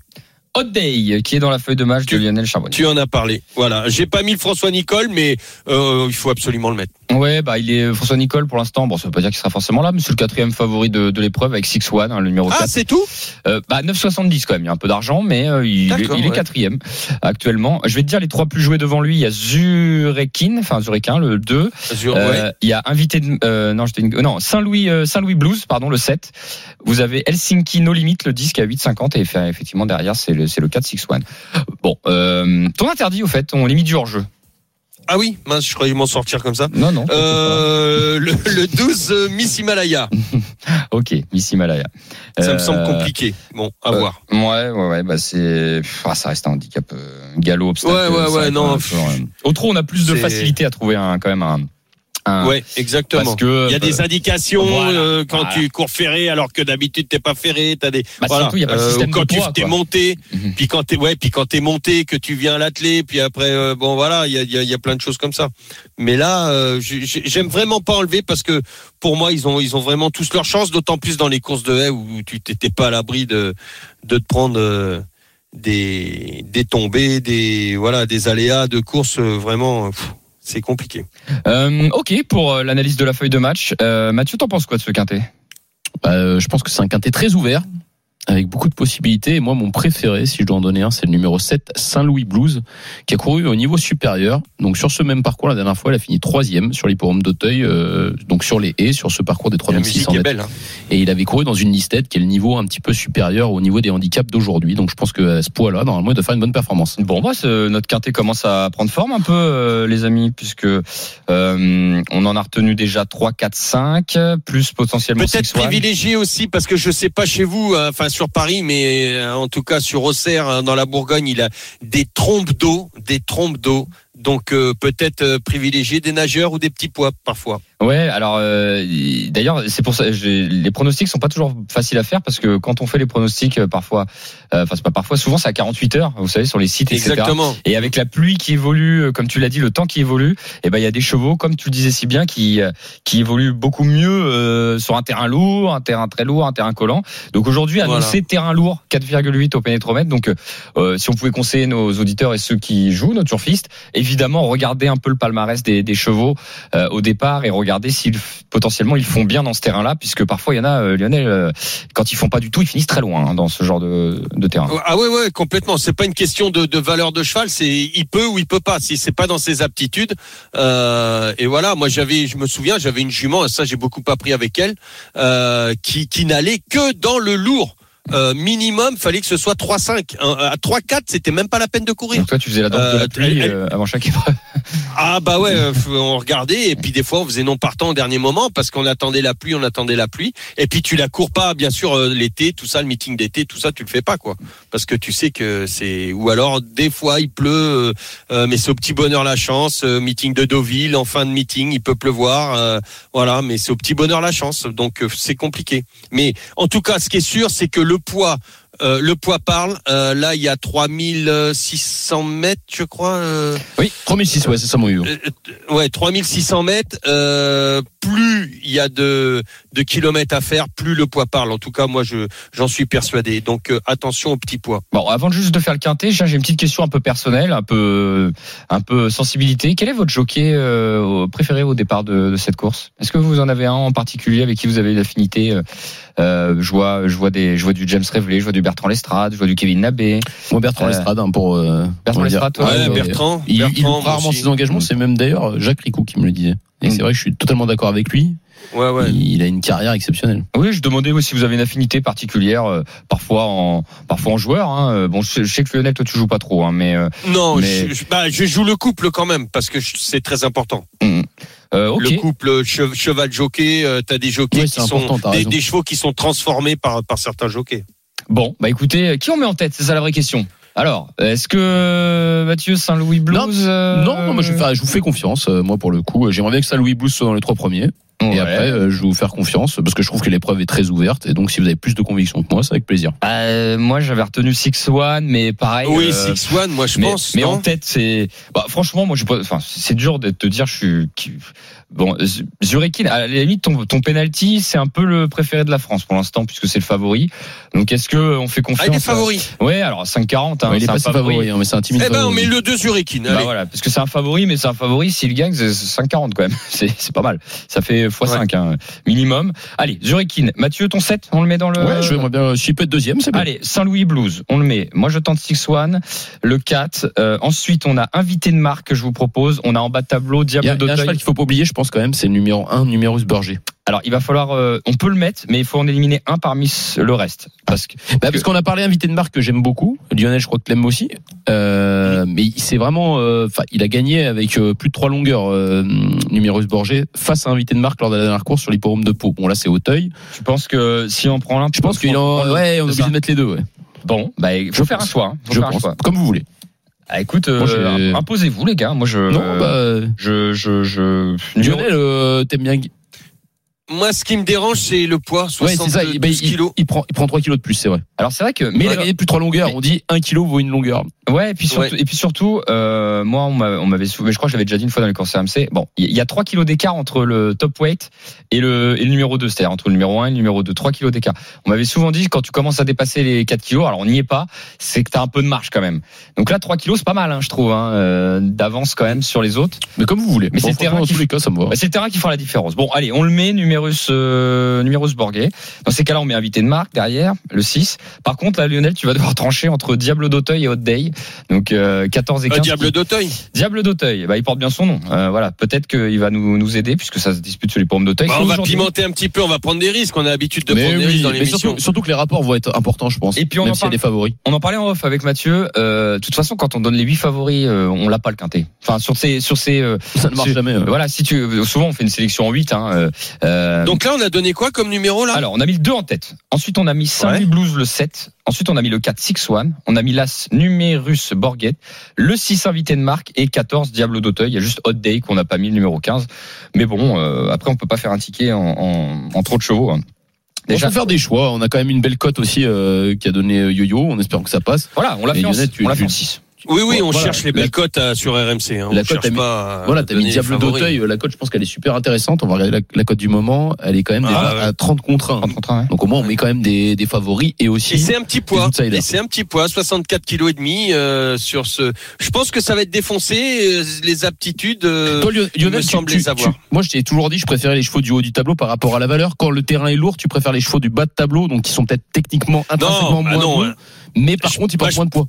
S2: Hot Day, qui est dans la feuille de match de Lionel Charbonnier.
S3: tu en as parlé. Voilà, j'ai pas mis le François Nicole, mais euh, il faut absolument le mettre.
S2: Ouais, bah il est François Nicole pour l'instant. Bon, ça veut pas dire qu'il sera forcément là, mais c'est le quatrième favori de, de l'épreuve avec Six One, hein, le numéro
S3: Ah,
S2: 4.
S3: c'est tout?
S2: Euh, bah 9,70 quand même. Il y a un peu d'argent, mais euh, il, il est quatrième actuellement. Je vais te dire les trois plus joués devant lui. Il y a Zurekin, enfin Zurekin, le 2.
S3: Sur-
S2: Euh,
S3: ouais.
S2: Il y a invité de, euh, non, j'étais une- non Saint-Louis euh, Saint-Louis Blues, pardon, le 7. Vous avez Helsinki No Limit, le 10 qui a 8,50 et effectivement derrière c'est le c'est le 4 6 1. Bon, euh, ton interdit au fait, on limite du hors-jeu.
S3: Ah oui, mince, je croyais m'en sortir comme ça.
S2: Non non.
S3: Euh, le, le 12 euh, Miss Himalaya,
S2: Ok, Miss Himalaya.
S3: ça me
S2: Euh,
S3: semble compliqué. Bon, à
S2: euh,
S3: voir.
S2: Ouais, ouais, ouais, bah c'est, ah, ça reste un handicap euh, galop obstacle.
S3: Ouais, ouais, ouais, non,
S2: euh. Au trot, on a plus de facilité à trouver un, quand même un. Un-
S3: Ouais, exactement.
S2: Parce que
S3: Il y a des
S2: euh,
S3: indications
S2: voilà,
S3: euh, quand
S2: voilà.
S3: tu cours ferré alors que d'habitude t'es pas ferré, t'as des
S2: Bah,
S3: voilà.
S2: surtout, il y a pas le
S3: Euh,
S2: système
S3: quand
S2: de
S3: tu t'es monté,
S2: Mhm.
S3: puis quand t'es ouais, puis quand t'es monté que tu viens à l'attelé, puis après euh, bon voilà, il y a, y, a, il y a plein de choses comme ça. Mais là, j'ai- j'ai- j'aime vraiment pas enlever parce que pour moi ils ont ils ont vraiment tous leur chance, d'autant plus dans les courses de haie où tu t'étais pas à l'abri de de te prendre des des tombées, des voilà des aléas de course vraiment. pff, c'est compliqué.
S2: Euh, ok, pour euh, l'analyse de la feuille de match, euh, Mathieu, t'en penses quoi de ce quintet?
S4: Euh, je pense que c'est un quintet très ouvert, avec beaucoup de possibilités. Et moi, mon préféré, si je dois en donner un, c'est le numéro 7, Saint-Louis Blues, qui a couru au niveau supérieur. Donc sur ce même parcours, la dernière fois, elle a fini troisième sur l'hipporome d'Auteuil, euh, donc sur les haies, sur ce parcours des
S3: La musique
S4: 3600
S3: est
S4: mètres.
S3: belle. hein.
S4: Et il avait couru dans une listette qui est le niveau un petit peu supérieur au niveau des handicaps d'aujourd'hui. Donc je pense que à ce poids-là, normalement, il doit faire une bonne performance.
S2: Bon, bah, ce- notre quintet commence à prendre forme un peu, euh, les amis, puisque euh, on en a retenu déjà 3, 4, 5, plus potentiellement
S3: Peut-être
S2: 6 one.
S3: privilégié aussi parce que je sais pas chez vous, euh, enfin sur Paris, mais euh, en tout cas sur Auxerre, euh, dans la Bourgogne, il a des trompes d'eau, des trompes d'eau. Donc euh, peut-être euh, privilégier des nageurs ou des petits pois parfois.
S2: Ouais, alors euh, d'ailleurs, c'est pour ça les pronostics sont pas toujours faciles à faire parce que quand on fait les pronostics, parfois, enfin c'est pas parfois, souvent c'est à 48 heures, vous savez, sur les sites, etc.
S3: Exactement.
S2: Et avec la pluie qui évolue, comme tu l'as dit, le temps qui évolue, et ben il y a des chevaux, comme tu le disais si bien, qui qui évoluent beaucoup mieux sur un terrain lourd, un terrain très lourd, un terrain collant. Donc aujourd'hui,
S3: Voilà.
S2: annoncé terrain lourd, 4,8 au pénétromètre. Donc si on pouvait conseiller nos auditeurs et ceux qui jouent, nos turfistes, évidemment regardez un peu le palmarès des, chevaux euh, au départ et regardez s'ils potentiellement ils font bien dans ce terrain-là, puisque parfois il y en a, euh, Lionel, euh, quand ils font pas du tout, ils finissent très loin hein, dans ce genre de, terrain.
S3: Ah ouais ouais complètement. C'est pas une question de, valeur de cheval, c'est il peut ou il peut pas. Si c'est pas dans ses aptitudes. Et voilà, moi j'avais, je me souviens, j'avais une jument, ça j'ai beaucoup appris avec elle, qui n'allait que dans le lourd. Euh, minimum, fallait que ce soit 3-5. Un- À 3-4, c'était même pas la peine de courir.
S2: Donc toi, tu faisais la danse de
S3: Euh,
S2: la pluie
S3: elle-
S2: euh, avant chaque épreuve.
S3: Ah bah ouais, euh, on regardait et puis des fois on faisait non partant au dernier moment parce qu'on attendait la pluie, on attendait la pluie. Et puis tu la cours pas, bien sûr euh, l'été, tout ça, le meeting d'été, tout ça, tu le fais pas quoi, parce que tu sais que c'est ou alors des fois il pleut, euh, euh, mais c'est au petit bonheur la chance. euh, meeting de Deauville, en fin de meeting, il peut pleuvoir, euh, voilà, mais c'est au petit bonheur la chance, donc euh, c'est compliqué. Mais en tout cas, ce qui est sûr, c'est que le poids euh, le poids parle. Euh, là, il y a 3600 mètres, je crois. euh,
S4: Oui, 3600, ouais, c'est ça mon eu.
S3: euh, euh, ouais, 3600 mètres. Plus il y a de, de kilomètres à faire, plus le poids parle. En tout cas, moi, je j'en suis persuadé. Donc euh, attention au petit poids.
S2: Bon, avant juste de faire le quintet, j'ai une petite question un peu personnelle, un peu, un peu sensibilité. Quel est votre jockey euh, préféré au départ de, de cette course? Est-ce que vous en avez un en particulier avec qui vous avez une affinité euh, euh, Je vois, je vois des, je vois du James Reveley, je vois du Bertrand Lestrade, je vois du Kevin Nabé.
S4: Moi, Bertrand
S2: Euh,
S4: Lestrade, hein, pour. euh,
S2: Bertrand Lestrade, toi,
S3: Ouais,
S2: ouais,
S3: Bertrand.
S4: Il, loupe rarement
S3: aussi.
S4: ses engagements. C'est même d'ailleurs Jacques Ricou qui me le disait. Et
S2: Mm.
S4: c'est vrai que je suis totalement d'accord avec lui.
S3: Ouais, ouais.
S4: Il a une carrière exceptionnelle.
S2: Oui, je demandais aussi si vous avez une affinité particulière, euh, parfois en, parfois en joueur. Hein. Euh, Bon, je sais, je sais que Lionel, toi, tu joues pas trop, hein, mais euh,
S3: Non,
S2: Mais-
S3: je, je- bah, je joue le couple quand même parce que c'est très important.
S2: euh, ok.
S3: Le couple che- cheval jockey, euh, t'as des jockeys
S4: Oui,
S3: qui sont des, chevaux qui sont transformés par par certains jockeys.
S2: Bon, bah écoutez, qui on met en tête? C'est ça la vraie question. Alors, est-ce que Mathieu Saint-Louis Blues euh,
S4: Non, non, moi je, vais faire- je vous fais confiance. euh, moi pour le coup, j'aimerais bien que Saint-Louis Blues soit dans les trois premiers.
S2: Ouais.
S4: Et après, euh, je vais vous faire confiance parce que je trouve que l'épreuve est très ouverte. Et donc, si vous avez plus de conviction que moi, c'est avec plaisir.
S2: Euh, moi, j'avais retenu Six One, mais pareil.
S3: oui,
S2: euh,
S3: Six One, moi je
S2: mais,
S3: pense.
S2: mais
S3: non
S2: en tête, c'est. Bah, franchement, moi, je. Enfin, c'est dur de te dire, je suis. Bon, Z- Zurikin, à la limite, ton, ton penalty, c'est un peu le préféré de la France pour l'instant, puisque c'est le favori. Donc, est-ce que on fait
S3: ah,
S2: confiance
S3: il est
S2: à-
S3: favori.
S2: Ouais, alors 5,40. Hein,
S4: Ouais, il est pas si favori, hein, mais c'est un timide
S3: Eh ben, on
S4: favori.
S3: met le 2 Zurikin.
S2: Bah voilà, parce que c'est un favori, mais c'est un favori. S'il gagne, c'est 5,40 quand même. C'est c'est pas mal. Ça fait x5 hein, minimum. Allez, Zurikin. Mathieu, ton 7, on le met dans le.
S4: Ouais, je vais bien. S'il peut être deuxième, c'est bien.
S2: Allez, Saint-Louis Blues, on le met. Moi, je tente 6-1, le 4. Euh, ensuite, on a invité de marque que je vous propose. On a en bas de tableau
S4: Il y a,
S2: Diable
S4: il
S2: d'Auteuil.
S4: qu'il faut pas oublier, je pense quand même, c'est numéro 1, numéro Berger.
S2: Alors, il va falloir, euh, on peut le mettre, mais il faut en éliminer un parmi le reste. Parce que,
S4: Bah, parce qu'on a parlé invité de marque que j'aime beaucoup. Lionel, je crois que tu l'aimes aussi. Euh, mais c'est vraiment, euh, enfin, il a gagné avec euh, plus de trois longueurs, euh, numéro Borgé, face à invité de marque lors de la dernière course sur l'hipporome de Pau. Bon, là, c'est Auteuil.
S2: tu penses que si on prend l'un,
S4: Je pense qu'il en, ouais, on est obligé de mettre les deux, ouais.
S2: Bon, bah, il faut
S4: Je
S2: faire un
S4: pense.
S2: choix. hein. Faut
S4: Je
S2: faire un
S4: pense.
S2: choix.
S4: Comme vous voulez.
S2: Ah, écoute, euh, imposez-vous, les gars. Moi, je,
S4: non, bah,
S2: je, je, je,
S4: Lionel, euh, t'aimes bien.
S3: Moi, ce qui me dérange, c'est le poids,
S4: Ouais, c'est
S3: 72
S4: ça. Il, bah, il-
S3: kilos.
S4: il prend, il prend 3 kilos de plus, c'est vrai.
S2: Alors, c'est vrai que,
S4: Mais il a gagné plus de 3 longueurs. On dit 1 kilo vaut une longueur.
S2: Ouais, et puis surtout,
S3: Ouais.
S2: et puis surtout, euh, moi, on m'a- on m'avait, je crois que je l'avais déjà dit une fois dans les courses RMC. Bon, il y a 3 kilos d'écart entre le top weight et le, et le numéro 2, c'est-à-dire entre le numéro 1 et le numéro 2, 3 kilos d'écart. On m'avait souvent dit quand tu commences à dépasser les 4 kilos, alors on n'y est pas, c'est que t'as un peu de marge quand même. Donc là, 3 kilos, c'est pas mal, hein, je trouve, hein, euh, d'avance quand même sur les autres.
S4: Mais comme vous voulez.
S2: Mais c'est le
S4: franchement,
S2: terrain
S4: dans
S2: qui-
S4: tous les cas, ça me va.
S2: Bah, c'est le terrain qui fera la différence. Bon, allez, on le met numéro Numerus, euh, Numerus. Dans ces cas-là, on met invité de marque derrière, le 6. Par contre, là, Lionel, tu vas devoir trancher entre Diable d'Auteuil et Hot Day. Donc, euh, 14 et
S3: Euh,
S2: 15.
S3: Diable d'Auteuil.
S2: Diable d'Auteuil, bah, il porte bien son nom. Euh, voilà, peut-être qu'il va nous, nous aider puisque ça se dispute sur les pommes d'Auteuil.
S3: Bah, on va pimenter un petit peu, on va prendre des risques. On a l'habitude de
S4: Mais
S3: prendre des
S4: oui,
S3: risques dans l'émission.
S4: surtout, surtout que les rapports vont être importants, je pense.
S2: Et puis on
S4: même
S2: en
S4: y a des favoris.
S2: On en parlait en off avec Mathieu. Euh, de toute façon, quand on donne les huit favoris, euh, on l'a pas le quintet. Enfin, sur ces, sur ces, euh,
S4: Ça ne marche jamais. euh.
S2: voilà, si tu, souvent on fait une sélection en 8 Hein, euh, euh,
S3: Donc là, on a donné quoi comme numéro là?
S2: Alors, on a mis le 2 en tête. Ensuite, on a mis Saint-Louis
S3: Ouais.
S2: Blues le 7. Ensuite, on a mis le 4 Six One. On a mis l'As Numerus Borghet. Le 6 invité de marque et 14 Diablo d'Auteuil. Il y a juste Hot Day qu'on n'a pas mis le numéro 15. Mais bon, euh, après, on peut pas faire un ticket en, en, en trop de chevaux. hein.
S4: On
S2: Déjà,
S4: peut faire des choix. On a quand même une belle cote aussi euh, qui a donné euh, Yo-Yo. On espère que ça passe.
S2: voilà, on l'a fait, en, on fait en 6.
S3: Oui, oui, on
S4: Voilà.
S3: cherche les
S4: La-
S3: belles cotes euh, sur RMC. Hein.
S4: La
S3: on
S4: cote, mis-
S3: pas. à
S4: Voilà, t'as mis Diable d'Auteuil. La cote, je pense qu'elle est super intéressante. On va regarder la, la cote du moment. Elle est quand même
S3: Ah ouais.
S4: à 30 contre 1.
S2: 30 contre un, ouais.
S4: Donc au moins, on met quand même des, des favoris et
S3: Et
S4: aussi.
S3: c'est un petit poids. Et c'est un petit poids, 64 kilos et demi euh, sur ce. Je pense que ça va être défoncé. euh, les aptitudes. euh,
S4: Toi, Lion- Lionel,
S3: me
S4: tu-
S3: semble
S4: tu-
S3: les avoir.
S4: tu- moi, je t'ai toujours dit, je préférais les chevaux du haut du tableau par rapport à la valeur. Quand le terrain est lourd, tu préfères les chevaux du bas de tableau, donc qui sont peut-être techniquement intrinsèquement
S3: bah
S4: moins
S3: non,
S4: bons,
S3: hein.
S4: mais par
S3: Je-
S4: contre, ils
S3: bah,
S4: portent moins de poids.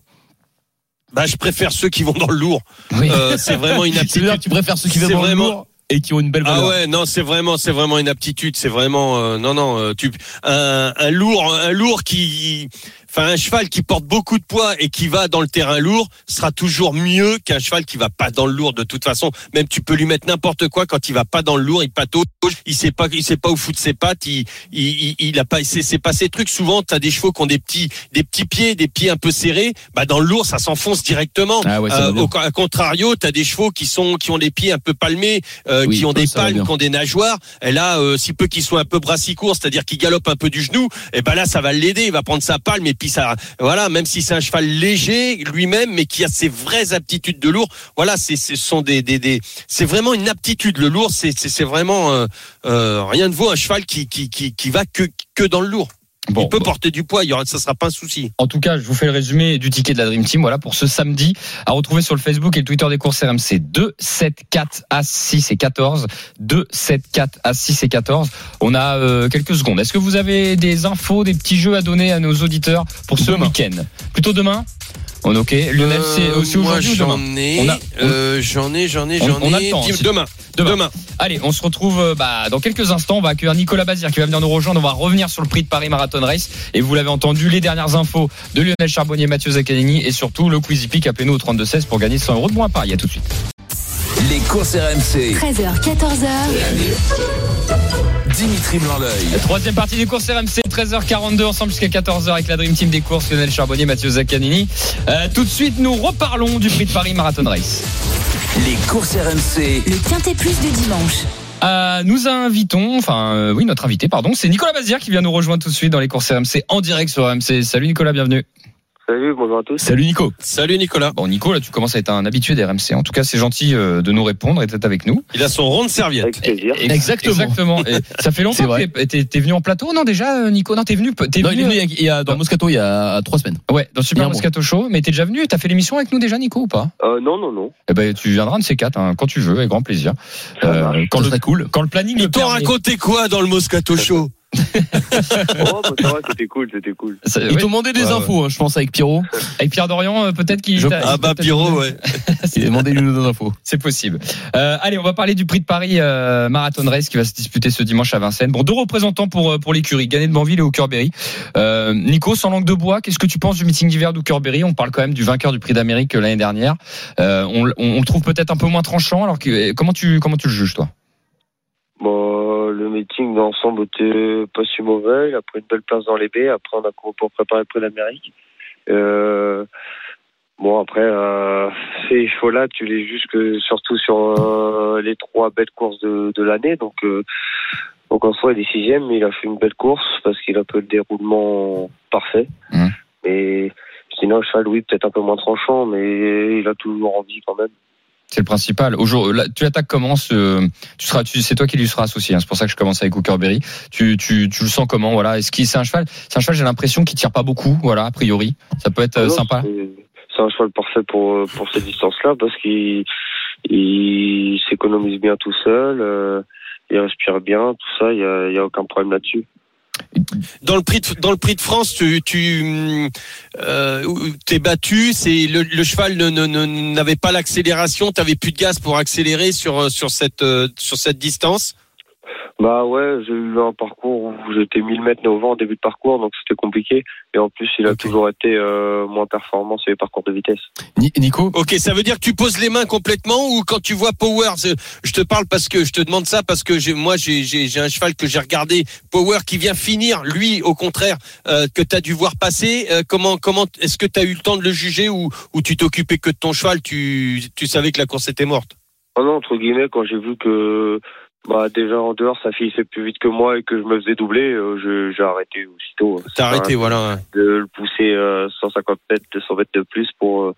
S3: Bah, je préfère ceux qui vont dans le lourd.
S2: Oui.
S3: Euh, c'est vraiment une aptitude.
S4: tu préfères ceux qui viennent dans le
S3: vraiment-
S4: lourd et qui ont une belle valeur.
S3: Ah ouais, non, c'est vraiment, c'est vraiment une aptitude. C'est vraiment, euh, non, non, euh, tu, un, un lourd, un lourd qui, enfin, un cheval qui porte beaucoup de poids et qui va dans le terrain lourd sera toujours mieux qu'un cheval qui va pas dans le lourd. De toute façon, même tu peux lui mettre n'importe quoi quand il va pas dans le lourd, il patauge, il sait pas, il sait pas où foutre ses pattes, il, il, il, a pas, c'est, pas ces trucs. Souvent, t'as des chevaux qui ont des petits, des petits pieds, des pieds un peu serrés. Bah, dans le lourd, ça s'enfonce directement.
S4: Ah ouais, ça
S3: Euh, au à contrario, tu as des chevaux qui sont qui ont les pieds un peu palmés, euh,
S4: Oui,
S3: qui ont des palmes, qui ont des nageoires. Et là, euh, si peu qu'ils soient un peu brassicourts, c'est-à-dire qu'ils galopent un peu du genou, et ben là, ça va l'aider. Il va prendre sa palme et puis ça, voilà, même si c'est un cheval léger lui-même, mais qui a ses vraies aptitudes de lourd. Voilà, c'est ce sont des des, des c'est vraiment une aptitude. Le lourd, c'est c'est vraiment euh, euh, rien de vaut un cheval qui qui qui qui va que que dans le lourd.
S2: Bon,
S3: il peut
S2: bon.
S3: porter du poids, il y aura, ça sera pas un souci.
S2: En tout cas, je vous fais le résumé du ticket de la Dream Team. Voilà pour ce samedi à retrouver sur le Facebook et le Twitter des courses RMC 2, 7, 4, à 6 et 14. 2, 7, 4, à 6 et 14. On a euh, quelques secondes. Est-ce que vous avez des infos, des petits jeux à donner à nos auditeurs pour ce week-end? Plutôt demain? On ok. Lionel, c'est
S3: Euh,
S2: aussi aujourd'hui ou
S3: j'en
S2: demain?
S3: ai,
S2: On a-
S3: euh, j'en ai, j'en ai,
S2: on-
S3: j'en ai. Demain.
S2: Demain. Allez, on se retrouve euh, bah, dans quelques instants. On va accueillir Nicolas Bazir qui va venir nous rejoindre. On va revenir sur le prix de Paris Marathon Race. Et vous l'avez entendu, les dernières infos de Lionel Charbonnier, Mathieu Zaccanini et surtout le Quizy Peak. Appelez-nous au 32-16 pour gagner 100 euros de moins à Paris. À tout de suite.
S1: Les courses RMC.
S5: 13h, 14h.
S1: Dimitri
S2: Troisième partie des courses RMC, 13h42 ensemble jusqu'à 14h avec la Dream Team des courses, Lionel Charbonnier, Mathieu Zaccanini. Euh, tout de suite, nous reparlons du prix de Paris Marathon Race.
S1: Les courses RMC.
S5: Le Quintet Plus du dimanche.
S2: Euh, nous invitons, enfin euh, oui, notre invité, pardon, c'est Nicolas Bazir qui vient nous rejoindre tout de suite dans les courses RMC en direct sur RMC. Salut Nicolas, bienvenue.
S6: Salut, bonjour à tous.
S4: Salut Nico.
S3: Salut Nicolas.
S2: Bon Nico, là tu commences à être un habitué des RMC. En tout cas, c'est gentil euh, de nous répondre et d'être avec nous.
S3: Il a son rond de serviette.
S6: Avec plaisir.
S2: Ex-
S4: Exactement.
S2: Exactement. Et ça fait longtemps que t'es- t'es t'es venu en plateau, non déjà, euh, Nico? Non, t'es venu. T'es
S4: Non, il est
S2: venu.
S4: venu il y a- dans Moscato il y a trois semaines.
S2: Ouais, dans le Super. Moscato Show. Mais t'es déjà venu? T'as fait l'émission avec nous déjà, Nico, ou pas?
S6: Euh, non, non, non.
S2: Eh ben, tu viendras de ces quatre, hein, quand tu veux, avec grand plaisir. Euh, quand,
S4: Ça
S2: le,
S4: cool.
S2: quand le planning le
S3: Ils t'ont raconté quoi dans le Moscato Show?
S6: Oh, bah, ça va, c'était cool, c'était cool.
S2: Ça-
S4: Ils
S2: ouais,
S4: t'ont demandé des
S2: Ouais,
S4: infos, hein, je pense, avec Pierrot.
S2: avec Pierre Dorian, euh, peut-être qu'il.
S4: Je-
S3: Ah bah Pierrot, ouais.
S4: Il a demandé une ou deux infos.
S2: C'est possible. Euh, allez, on va parler du prix de Paris euh, Marathon Race qui va se disputer ce dimanche à Vincennes. Bon, deux représentants pour pour l'écurie, Ganet de Banville et Hookerberry. Euh, Nico, sans langue de bois, qu'est-ce que tu penses du meeting d'hiver d'Hookerberry On parle quand même du vainqueur du prix d'Amérique l'année dernière. Euh, on, on- on le trouve peut-être un peu moins tranchant. Alors que comment tu comment tu le juges toi?
S6: Bon, le meeting d'ensemble était pas si mauvais. Il a pris une belle place dans les baies. Après, on a couru pour préparer le prix d'Amérique. Euh, bon, après, euh, ces chevaux-là, tu les juges que surtout sur euh, les trois belles courses de, de l'année. Donc, euh, donc en soi, il est sixième, mais il a fait une belle course parce qu'il a un peu le déroulement parfait. Mais sinon, le cheval, oui, peut-être un peu moins tranchant, mais il a toujours envie quand même.
S2: C'est le principal. Aujourd'hui, tu attaques comment ce, Tu seras, tu, c'est toi qui lui seras associé. hein. C'est pour ça que je commence avec Hookerberry. Tu, tu, tu le sens comment Voilà? Est-ce qu'il c'est un cheval C'est un cheval. J'ai l'impression qu'il tire pas beaucoup. Voilà, a priori. Ça peut être
S6: Non,
S2: sympa.
S6: c'est- C'est un cheval parfait pour pour cette distance-là parce qu'il il s'économise bien tout seul. euh, il respire bien, tout ça, il y a, il y a aucun problème là-dessus.
S3: Dans le prix de, dans le prix de France, tu, tu euh, battu. C'est le, cheval n'avait pas l'accélération. T'avais plus de gaz pour accélérer sur euh, sur cette distance.
S6: Bah ouais, j'ai eu un parcours où j'étais 1000 mètres au vent en début de parcours, donc c'était compliqué. Et en plus, il a toujours été euh, moins performant sur les parcours de vitesse.
S4: Ni- Nico,
S3: Ok, ça veut dire que tu poses les mains complètement ou quand tu vois Power, je te parle parce que je te demande ça parce que moi j'ai, un cheval que j'ai regardé, Power qui vient finir, lui au contraire euh, que tu as dû voir passer. Euh, comment comment est-ce que tu as eu le temps de le juger ou ou tu t'occupais que de ton cheval, tu tu savais que la course était morte?
S6: Oh non, entre guillemets, quand j'ai vu que bah déjà en dehors, ça finissait plus vite que moi et que je me faisais doubler, euh, je- j'ai arrêté aussitôt.
S3: T'as arrêté, voilà.
S6: De le pousser euh, 150 mètres, 200 mètres de plus pour euh,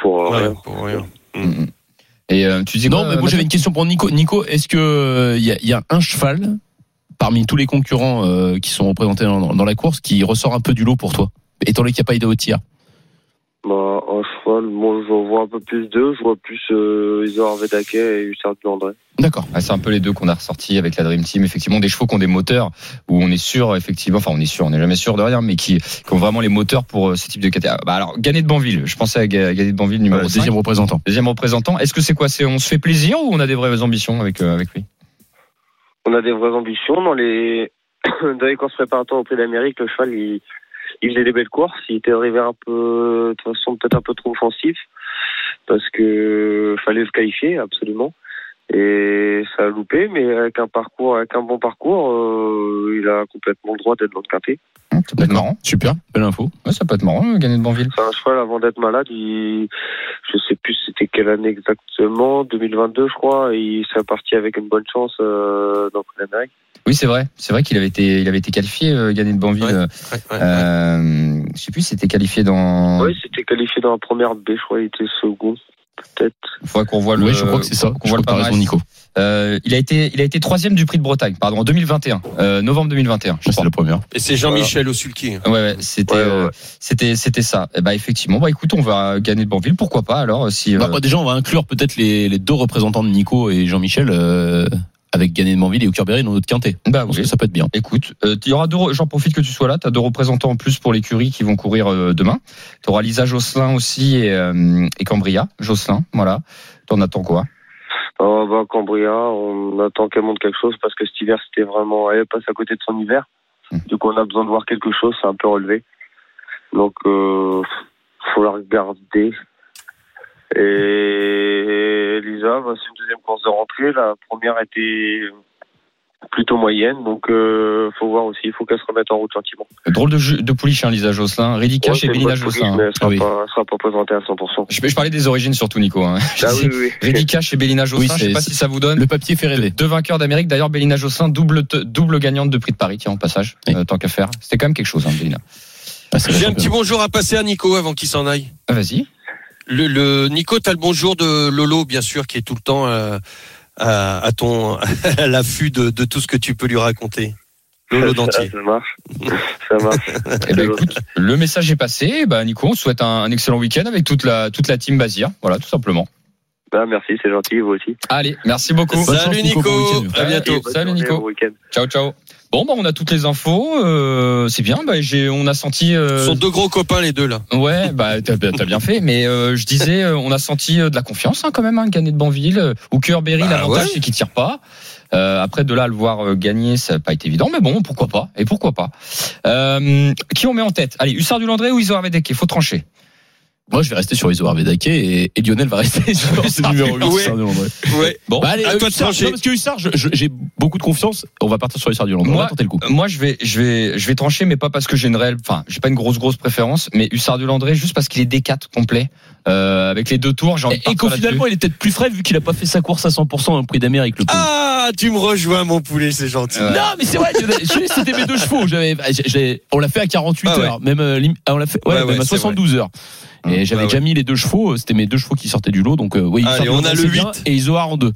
S6: pour euh,
S3: Ouais,
S6: rien.
S3: pour rien.
S2: Mm, mm. Et euh, tu dis
S4: non, mais moi j'avais une question pour Nico. Nico, est-ce que il y, a, il y a un cheval parmi tous les concurrents euh, qui sont représentés dans, dans la course qui ressort un peu du lot pour toi, étant donné qu'il n'y a pas idée au tir
S6: Bah, un cheval, moi je vois un peu plus d'eux, je vois plus euh, Isor Vedaquet et Hussard de Landré.
S4: D'accord.
S2: Ah, c'est un peu les deux qu'on a ressortis avec la Dream Team. Effectivement, des chevaux qui ont des moteurs où on est sûr, effectivement, enfin, on est sûr, on n'est jamais sûr de rien, mais qui, qui ont vraiment les moteurs pour euh, ce type de catégorie. Bah, alors, Gagné de Banville. Je pensais à Ga- Gagné de Banville numéro
S4: Euh,
S2: 5.
S4: deuxième représentant.
S2: Deuxième représentant. Est-ce que c'est quoi? C'est on se fait plaisir ou on a des vraies ambitions avec euh, avec lui?
S6: On a des vraies ambitions dans les dans les courses préparatoires au Prix d'Amérique. Le cheval, il, il faisait des belles courses. Il était arrivé un peu, de toute façon, peut-être un peu trop offensif parce que fallait le qualifier absolument. Et ça a loupé, mais avec un parcours, avec un bon parcours, euh, il a complètement le droit d'être dans le.
S2: Hum, Ça peut être marrant.
S4: Super, belle info.
S2: Ouais, ça peut être marrant, euh, Gagné de Banville.
S6: C'est un cheval avant d'être malade. Il, je sais plus c'était quelle année exactement, 2022 je crois. Et il s'est parti avec une bonne chance euh, dans d'Amérique.
S2: Oui, c'est vrai. C'est vrai qu'il avait été, il avait été qualifié, euh, Gagné de Banville.
S3: Ouais.
S2: Euh,
S3: Ouais, ouais.
S2: euh, je sais plus, c'était qualifié dans.
S6: Oui, c'était qualifié dans la première B, je crois, il était second, peut-être.
S2: Il faudrait qu'on voit le.
S4: Oui, je crois que c'est ça.
S2: Qu'on voit le
S4: raison. Nico.
S2: Euh, il a été, il a été troisième du Prix de Bretagne, pardon, en 2021, euh, novembre 2021. Je
S4: c'est le premier.
S3: Et c'est Jean-Michel Osulki.
S2: Ouais, ouais, c'était,
S6: Ouais, ouais,
S2: euh,
S6: ouais.
S2: c'était, c'était ça. Et bah effectivement, bah écoute, on va gagner de Banville, pourquoi pas alors si. euh,
S4: Bah, bah, déjà, on va inclure peut-être les, les deux représentants de Nico et Jean-Michel euh, avec Gagné de Manville et Aucurberry dans notre quintet.
S2: bah oui.
S4: que ça peut être bien.
S2: Écoute, euh, il y aura deux. J'en profite que tu sois là. Tu as deux représentants en plus pour l'écurie qui vont courir euh, demain. Tu auras Lisa Josselin aussi et, euh, et Cambria Josselin. Voilà. T'en attends quoi?
S6: Oh, bah, Cambria, on attend qu'elle monte quelque chose parce que cet hiver, c'était vraiment. Elle passe à côté de son hiver. Du coup, on a besoin de voir quelque chose, c'est un peu relevé. Donc, euh, faut la regarder. Et Lisa, bah, c'est une deuxième course de rentrée. La première était plutôt moyenne, donc euh, faut voir aussi. Il faut qu'elle se remette en route gentiment.
S2: Drôle de, jeu- de pouliche, hein, Lisa Josselin. Ridica
S6: Ouais,
S2: chez
S6: police,
S2: Josselin.
S6: elle sera,
S4: Ah oui.
S6: pas, elle sera pas présentée à 100%.
S2: Je, je parlais des origines surtout, Nico. Hein.
S6: Ah oui, oui.
S2: Ridica chez Bélina Josselin.
S4: Oui,
S2: je sais
S4: c'est-
S2: pas si ça vous donne.
S4: Le papier fait rêver.
S2: Deux vainqueurs d'Amérique. D'ailleurs, Bélina Josselin, double, double gagnante de prix de Paris, tiens, en passage,
S4: Oui.
S2: euh, tant qu'à faire. C'était quand même quelque chose, hein, Bélina.
S4: Ah,
S3: J'ai un petit bonjour à passer à Nico avant qu'il s'en aille.
S2: Ah, Vas-y.
S3: Le, le Nico, t'as le bonjour de Lolo, bien sûr, qui est tout le temps euh, à, à ton à l'affût de, de tout ce que tu peux lui raconter. Lolo Dentier.
S6: ça marche. Ça marche.
S2: Eh ben, écoute, le message est passé. Bah, Nico, on te souhaite un, un excellent week-end avec toute la, toute la team Bazir. Voilà, tout simplement.
S6: Ah, merci, c'est gentil, vous aussi.
S2: Allez, merci beaucoup.
S4: Bonne
S3: Salut
S4: chance, Nico,
S3: Nico, à bientôt.
S2: Salut,
S6: journée,
S2: Nico.
S6: bon week-end.
S2: Ciao, ciao. Bon, bah, on a toutes les infos. euh, c'est bien. Bah, j'ai, on a senti. euh,
S3: Ce sont deux gros copains les deux là.
S2: Ouais, bah t'as, bien- t'as bien fait. Mais euh, je disais, euh, on a senti euh, de la confiance hein, quand même, hein, gagner de Banville. Euh, Ou Berry,
S3: Bah,
S2: l'avantage
S3: ouais.
S2: c'est qu'il tire pas. Euh, après de là à le voir euh, gagner, ça n'a pas été évident, mais bon, pourquoi pas Et pourquoi pas euh, Qui on met en tête? Allez, Hussard du Landré ou Isor Vedeke Il faut trancher.
S4: Moi, je vais rester sur Isoar Vedake et, et Lionel va rester sur ce numéro 8.
S3: Ouais.
S4: Landré.
S3: Ouais.
S2: Bon,
S4: Bah, allez,
S3: à
S4: euh,
S3: toi de
S4: Hussard, non, parce que Hussard, j'ai beaucoup de confiance. On va partir sur Hussard du Landré. On
S2: Moi-
S4: va tenter le coup.
S2: Moi, je vais, je vais, je vais trancher, mais pas parce que j'ai une réelle, enfin, j'ai pas une grosse, grosse préférence, mais Hussard du Landré, juste parce qu'il est D4 complet, euh, avec les deux tours, j'ai envie
S4: Et, et qu'au finalement, il est peut-être plus frais vu qu'il a pas fait sa course à 100% dans le prix d'Amérique. Le pauvre.
S3: Ah, tu me rejoins mon poulet, c'est gentil.
S2: Ouais.
S4: Non, mais c'est vrai, c'était mes deux chevaux. On l'a fait à 48
S3: Ah ouais.
S4: heures, même, euh, ah, on l'a fait, ouais,
S3: Ouais, ouais,
S4: même à
S3: c'est
S4: 72 heures. Et j'avais
S3: Ouais,
S4: déjà mis les deux chevaux, c'était mes deux chevaux qui sortaient du lot, donc euh, oui,
S3: Allez, on a le
S4: c'est bien,
S3: 8.
S4: et Isoar en deux.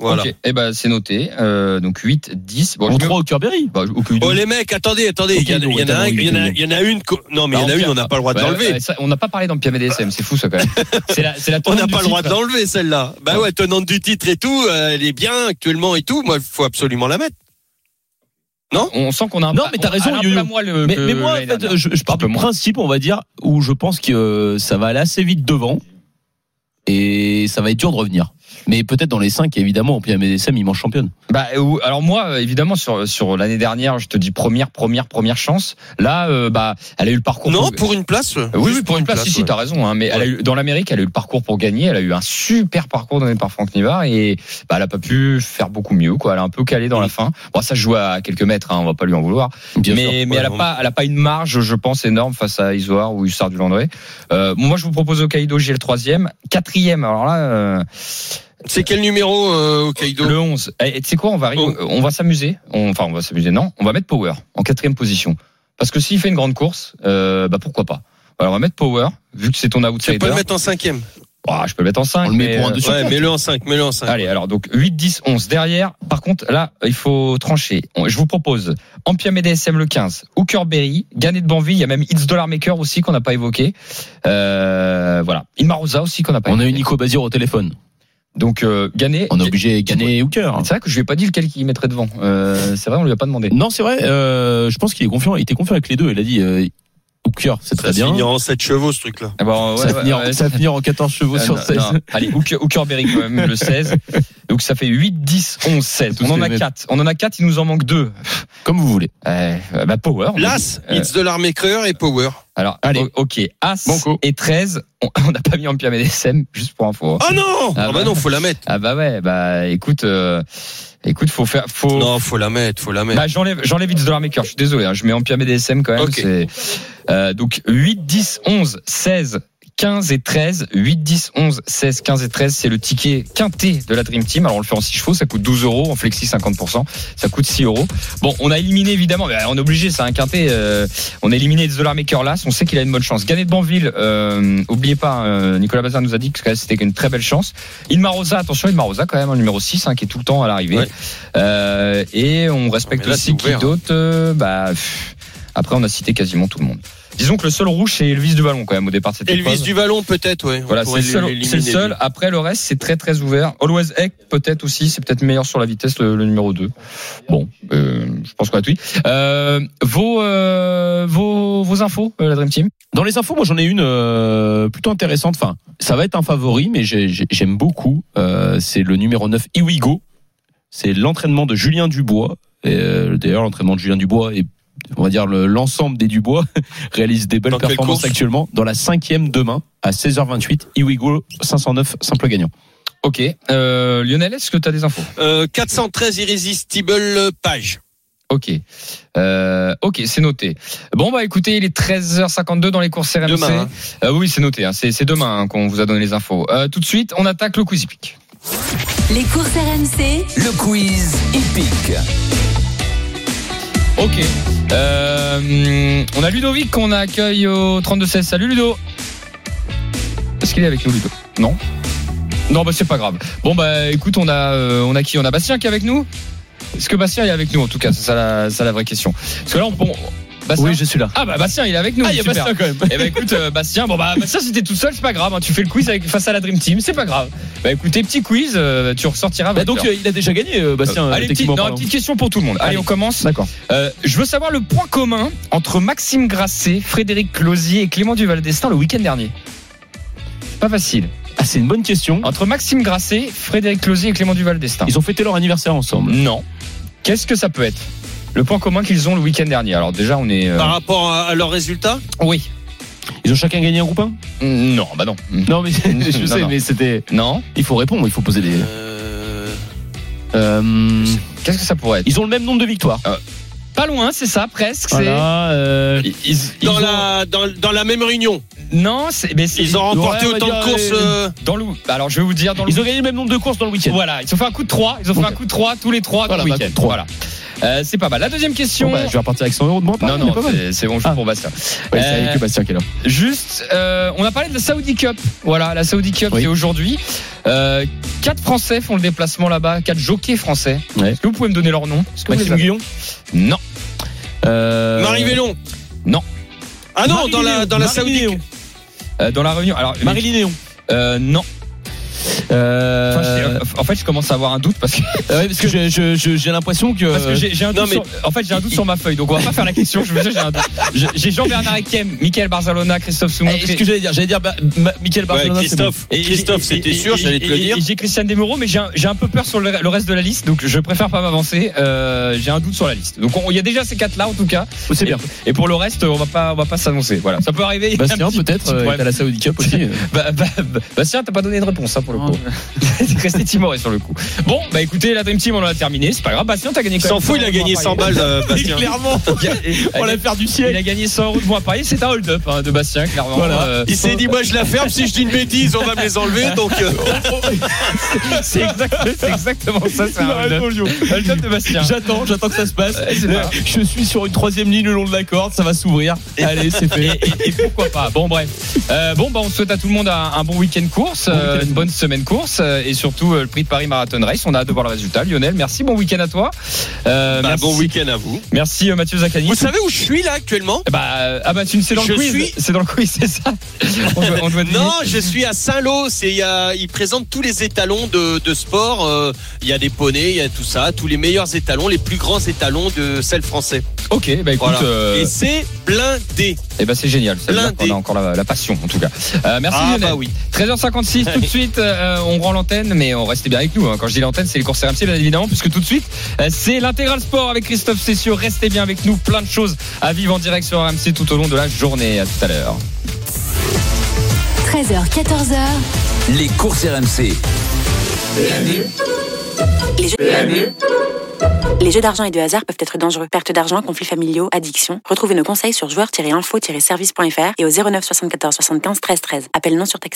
S3: Voilà.
S2: Ok, eh ben c'est noté. Euh, donc 8, 10. Bon,
S4: En
S2: je mets-
S4: 3 au Kerberry.
S2: bah.
S3: Oh les mecs, attendez, attendez, il y, en a- il y y en a- il y en a une, non mais il y en a une, on n'a pas le droit de
S2: Ouais,
S3: l'enlever.
S2: on n'a pas parlé dans le PMDSM, c'est fou ça quand même. La, la
S3: On n'a pas le droit de l'enlever celle-là. Bah ouais, tenante du titre et tout, euh, elle est bien actuellement et tout. Moi, il faut absolument la mettre.
S2: On sent qu'on a un
S4: Non, mais t'as
S2: on-
S4: raison,
S2: un
S4: Yo-Yo.
S2: peu la moelle, euh,
S4: Mais, moi, en fait, je, je pars du principe, on va dire, où je pense que ça va aller assez vite devant et ça va être dur de revenir. Mais peut-être dans les 5, évidemment, au PMDSM, il mange championne.
S2: Bah, alors moi, euh, évidemment, sur, sur l'année dernière, je te dis première, première, première chance. Là, euh, bah, elle a eu le parcours.
S3: Non,
S2: pour-
S3: pour une place.
S2: Oui, oui, pour une place, si, si,
S3: ouais.
S2: t'as raison. Hein, mais elle a eu, dans l'Amérique, elle a eu le parcours pour gagner. Elle a eu un super parcours donné par Franck Nivard et bah, elle a pas pu faire beaucoup mieux. Quoi. Elle a un peu calé dans la fin. Bon, ça se joue à quelques mètres. Hein, on va pas lui en vouloir.
S4: Bien
S2: mais
S4: sûr.
S2: mais
S3: Ouais,
S2: elle a pas, elle a pas une marge, je pense, énorme face à Isoar ou Hussard du Landré. Euh, moi, je vous propose Hokkaido, j'ai le troisième, quatrième. Alors là. euh,
S3: C'est quel numéro euh, au Kaido
S2: le 11. Et tu sais quoi, on va, rigo- on va s'amuser. On- Enfin, on va s'amuser, non. On va mettre Power en quatrième position. Parce que s'il fait une grande course, euh, bah pourquoi pas. Alors, on va mettre Power, vu que c'est ton
S3: Tu
S2: outsider.
S3: peux le mettre en cinquième.
S2: Ah, je peux le mettre en 5.
S4: On le met pour un dessus.
S3: Ouais, mets-le en 5, mets-le en 5.
S2: Allez, alors donc 8, 10, 11 derrière. Par contre, là, il faut trancher. On- Je vous propose Ampia DSM le 15, Hooker Berry, Gannet de Banville, il y a même It's Dollar Maker aussi qu'on n'a pas évoqué. Euh, voilà. Inmarosa aussi qu'on n'a pas
S4: On a eu
S2: évoqué.
S4: Nico Bazir au téléphone.
S2: Donc, euh, Gannet.
S4: On est obligé de gagner Hooker.
S2: C'est vrai que je lui ai pas dit lequel il mettrait devant. Euh, c'est vrai, on lui a pas demandé.
S4: Non, c'est vrai. euh, je pense qu'il est confiant. Il était confiant avec les deux. Il a dit euh, Hooker, c'est
S3: Ça
S4: très bien.
S3: finira en 7 chevaux, ce truc-là.
S2: Ah bon, ouais,
S4: ça, va
S2: ouais,
S4: finir,
S2: ouais,
S4: ça finir en 14 chevaux
S2: Euh,
S4: sur
S2: non,
S4: 16.
S2: non. Allez, Hooker, Hooker Berry quand même, le 16. Donc ça fait 8, 10, 11, 16.
S4: Tous
S2: On en a
S4: mêmes.
S2: 4. On en a 4, il nous en manque 2.
S4: Comme vous voulez.
S2: Euh, bah Power.
S3: L'As.
S2: Euh,
S3: It's de l'Armaker et Power.
S2: Alors,
S4: Allez.
S2: o- ok, As
S4: Banco.
S2: et 13, on n'a pas mis en pyramide SM, juste pour info. hein.
S3: Oh non
S2: Ah
S3: Ah
S2: bah.
S3: bah non, faut la mettre.
S2: Ah bah ouais, bah écoute, euh, écoute, faut faire, faut.
S3: Non, faut la mettre, faut la mettre.
S2: Bah j'enlève, j'enlève It's Dollar Maker. Je suis désolé, hein, je mets en pyramide SM quand même.
S3: Ok.
S2: c'est, euh, donc 8, 10, 11, 16. 15 et 13, 8, 10, 11, 16, 15 et 13, c'est le ticket quinté de la Dream Team. Alors on le fait en 6 chevaux, ça coûte 12 euros, en flexi 50%, ça coûte 6 euros. Bon, on a éliminé évidemment, on est obligé, c'est un quinté. euh, on a éliminé The Dollar Maker là, on sait qu'il a une bonne chance. Gagné de Banville, euh, oubliez pas, euh, Nicolas Bazin nous a dit que c'était une très belle chance. Ilma Rosa, attention, Ilma Rosa quand même, en numéro 6, hein, qui est tout le temps à l'arrivée.
S3: Ouais.
S2: Euh, et on respecte
S3: là,
S2: aussi qui
S3: hein.
S2: d'autre euh, bah, pff, Après, on a cité quasiment tout le monde. Disons que le seul rouge, c'est Elvis du ballon quand même au départ de cette
S3: Elvis
S2: épreuve.
S3: du ballon, peut-être, ouais.
S2: Voilà, c'est le seul.
S3: l'éliminer,
S2: C'est le seul.
S3: lui.
S2: Après, le reste, c'est très très ouvert. Always Heck, peut-être aussi, c'est peut-être meilleur sur la vitesse, le, le numéro 2. Bon, euh, je pense qu'on a tout dit. Euh, vos, euh, vos, vos infos, euh, la Dream Team?
S4: Dans les infos, moi j'en ai une euh, plutôt intéressante. Enfin, ça va être un favori, mais j'ai- j'ai- j'aime beaucoup. Euh, c'est le numéro 9, Iwigo. C'est l'entraînement de Julien Dubois. Euh, D'ailleurs, l'entraînement de Julien Dubois et on va dire le- l'ensemble des Dubois réalise des belles
S3: Dans
S4: performances
S3: course
S4: actuellement. Dans la cinquième demain à 16h28, Iwigo 509 simple gagnant.
S2: Ok. Euh, Lionel, est-ce que tu as des infos?
S3: Euh, 413 Irrésistible Page.
S2: Ok. Euh, ok, c'est noté. Bon, bah écoutez, il est 13h52 dans les courses RMC.
S3: Demain, hein.
S2: Euh, oui, c'est noté. hein. C'est c'est demain hein, qu'on vous a donné les infos. Euh, tout de suite, on attaque le quiz hippique.
S5: Les courses RMC,
S1: Le quiz hippique.
S2: Ok. Euh, on a Ludovic qu'on accueille au 32-16. Salut Ludo. Est-ce qu'il est avec nous Ludo? Non Non, bah c'est pas grave. Bon, bah écoute, on a, euh, on a qui? On a Bastien qui est avec nous? Est-ce que Bastien est avec nous en tout cas? C'est ça la, vraie question. Parce que là, on. on- Bastien
S4: je suis là.
S2: Ah bah Bastien il est avec nous.
S4: Ah, il y a
S2: super.
S4: Bastien quand même.
S2: Eh ben écoute euh, Bastien, bon bah Bastien c'était tout seul, c'est pas grave. hein. tu fais le quiz avec, face à la Dream Team, c'est pas grave. Bah écoutez, petit quiz, euh, tu ressortiras.
S4: Bah, donc euh, il a déjà gagné, Bastien.
S2: Allez, petite, non, question pour tout le monde. Allez,
S4: Allez.
S2: on commence.
S4: D'accord.
S2: Je veux savoir le point commun entre Maxime Grasset, Frédéric Closier et Clément Duval d'Estaing le week-end dernier. Pas facile.
S4: Ah, c'est une bonne question.
S2: Entre Maxime Grasset, Frédéric Closier et Clément Duval d'Estaing.
S4: Ils ont fêté leur anniversaire ensemble.
S2: Non. Qu'est-ce que ça peut être? Le point commun qu'ils ont le week-end dernier. Alors déjà, on est. euh,
S3: Par rapport à, à leurs résultats?
S2: Oui.
S4: Ils ont chacun gagné un groupe 1
S2: Non, bah non.
S4: Non, mais je
S2: Non,
S4: sais,
S2: non.
S4: mais c'était.
S2: Non.
S4: Il faut répondre, il faut poser des.
S3: Euh,
S4: Euh,
S2: Qu'est-ce que ça pourrait être?
S4: ils ont le même nombre de victoires.
S2: Pas loin, c'est ça, presque. c'est-
S4: Voilà, euh,
S2: Ils- ils- ils
S3: dans,
S2: ont-
S3: la, dans, dans la même réunion.
S2: Non, c'est. mais c'est-
S3: Ils ont remporté
S4: Ouais,
S3: autant de
S4: dire,
S3: courses.
S4: euh,
S3: euh,
S2: Dans le. Alors, je vais vous dire dans le.
S4: ils ont gagné le même nombre de courses dans le week-end.
S2: Voilà, ils ont fait un coup de 3 Ils ont fait un coup de 3 tous les trois dans
S4: Voilà,
S2: le
S4: bah,
S2: week-end.
S4: de.
S2: Voilà. Euh, c'est pas mal. La deuxième question.
S4: Bon, bah, je vais repartir avec 100 euros de moins.
S2: non, non,
S4: pas mal.
S2: c'est- c'est bon, je
S4: Ah.
S2: pour Bastien.
S4: Ouais, c'est
S2: Euh,
S4: avec Bastien qui est là.
S2: Juste, euh, on a parlé de la Saudi Cup. Voilà, la Saudi Cup
S4: Oui.
S2: qui est aujourd'hui. Euh, quatre Français font le déplacement là-bas, quatre jockeys français.
S4: Ouais.
S2: Est-ce que vous pouvez me donner leur nom? Est-ce que
S4: Maxime Guyon
S2: Non.
S4: euh,
S3: Marie Vélon?
S2: Non.
S3: Ah non,
S4: Marie
S3: dans la
S4: Léon.
S3: dans la
S4: Marie
S3: Saoudite.
S4: Léon.
S2: Euh, dans la réunion. Alors,
S4: Marie Léon.
S2: euh, non.
S4: Euh,
S2: Enfin, en fait, je commence à avoir un doute parce que,
S4: ah ouais, parce que j'ai- je- je- j'ai l'impression que.
S2: parce que j'ai j'ai un
S3: non,
S2: doute.
S3: mais-
S2: sur- en fait, j'ai un doute sur ma feuille, donc on va pas faire la question. Je veux dire, j'ai un doute. J'ai- J'ai Jean-Bernard Ekem, Michael Barzalona, Christophe Soumon.
S4: Eh, ce que j'allais dire, j'allais dire bah, Michael
S3: Ouais,
S4: Barcelona, c'est bon.
S3: Christophe. Christophe, c'était sûr, j'allais te le dire.
S2: Et j'ai Christian Desmoreaux, mais j'ai un, j'ai un peu peur sur le, le reste de la liste, donc je préfère pas m'avancer. Euh, j'ai un doute sur la liste. Donc on- il y a déjà ces quatre là en tout cas.
S4: Oh, c'est bien.
S2: Et, pour le reste, on va pas, on va pas s'annoncer. Voilà, ça peut arriver.
S4: Bastien, peut-être,
S2: petit
S4: euh, à la Saudi Cup aussi.
S2: Bah, bah, Bastien, t'as pas donné de réponse, hein, pour le coup. T'es resté timoré sur le coup. Bon, bah écoutez, la Dream Team, on en a terminé. C'est pas grave. Bastien, t'as gagné quand
S3: S'en fout, il a
S2: 100
S3: gagné
S2: euros
S3: 100
S2: à parier.
S3: balles, euh, Bastien.
S4: Clairement, on l'a faire du
S2: Il
S4: ciel.
S2: a gagné 100 euros de bons à parier. C'est un hold-up hein, de Bastien, clairement.
S4: Voilà.
S2: Euh,
S3: Il s'est dit, moi je la ferme, si je dis une bêtise, on va me les enlever. Donc, euh,
S2: c'est exact- c'est exactement ça. C'est un hold-up. De Bastien.
S4: J'attends, j'attends que ça se passe. Je suis sur une troisième ligne le long de la corde, ça va s'ouvrir. Allez, c'est fait.
S2: et- et pourquoi pas Bon bref. Euh, bon bah on souhaite à tout le monde un, un bon week-end course, euh, une bonne semaine course euh, et surtout euh, le prix de Paris Marathon Race. On a hâte de voir le résultat. Lionel, merci. Bon week-end à toi. Euh,
S3: bah,
S2: merci,
S3: bon week-end à vous.
S2: Merci euh, Mathieu Zaccani.
S3: Vous savez où je suis là actuellement?
S2: Bah euh, ah bah tu c'est dans le quiz. C'est dans le quiz, c'est ça. On doit, on doit.
S3: Non, je suis à Saint-Lô. A, ils présentent tous les étalons de, de sport. euh, Il y a des poneys, il y a tout ça, tous les meilleurs étalons, les plus grands étalons de sel français.
S2: Ok, bah écoute,
S3: Voilà.
S2: euh,
S3: Et c'est blindé.
S2: eh ben c'est génial. Ça
S3: blindé.
S2: qu'on a encore la, la passion en tout cas. Euh, merci
S3: Ah
S2: Lionel.
S3: bah oui.
S2: 13h56 tout de suite euh, on rend l'antenne mais on reste bien avec nous hein. quand je dis l'antenne c'est les courses RMC bien évidemment puisque tout de suite euh, c'est l'intégral sport avec Christophe Cessio restez bien avec nous plein de choses à vivre en direct sur RMC tout au long de la journée à tout à l'heure
S5: 13h, 14h.
S1: Les courses RMC.
S7: Les jeux, les jeux d'argent et de hasard peuvent être dangereux. Perte d'argent, conflits familiaux, addiction. Retrouvez nos conseils sur joueurs-info-service.fr et au 09 74 75 13 13. Appel non surtaxé.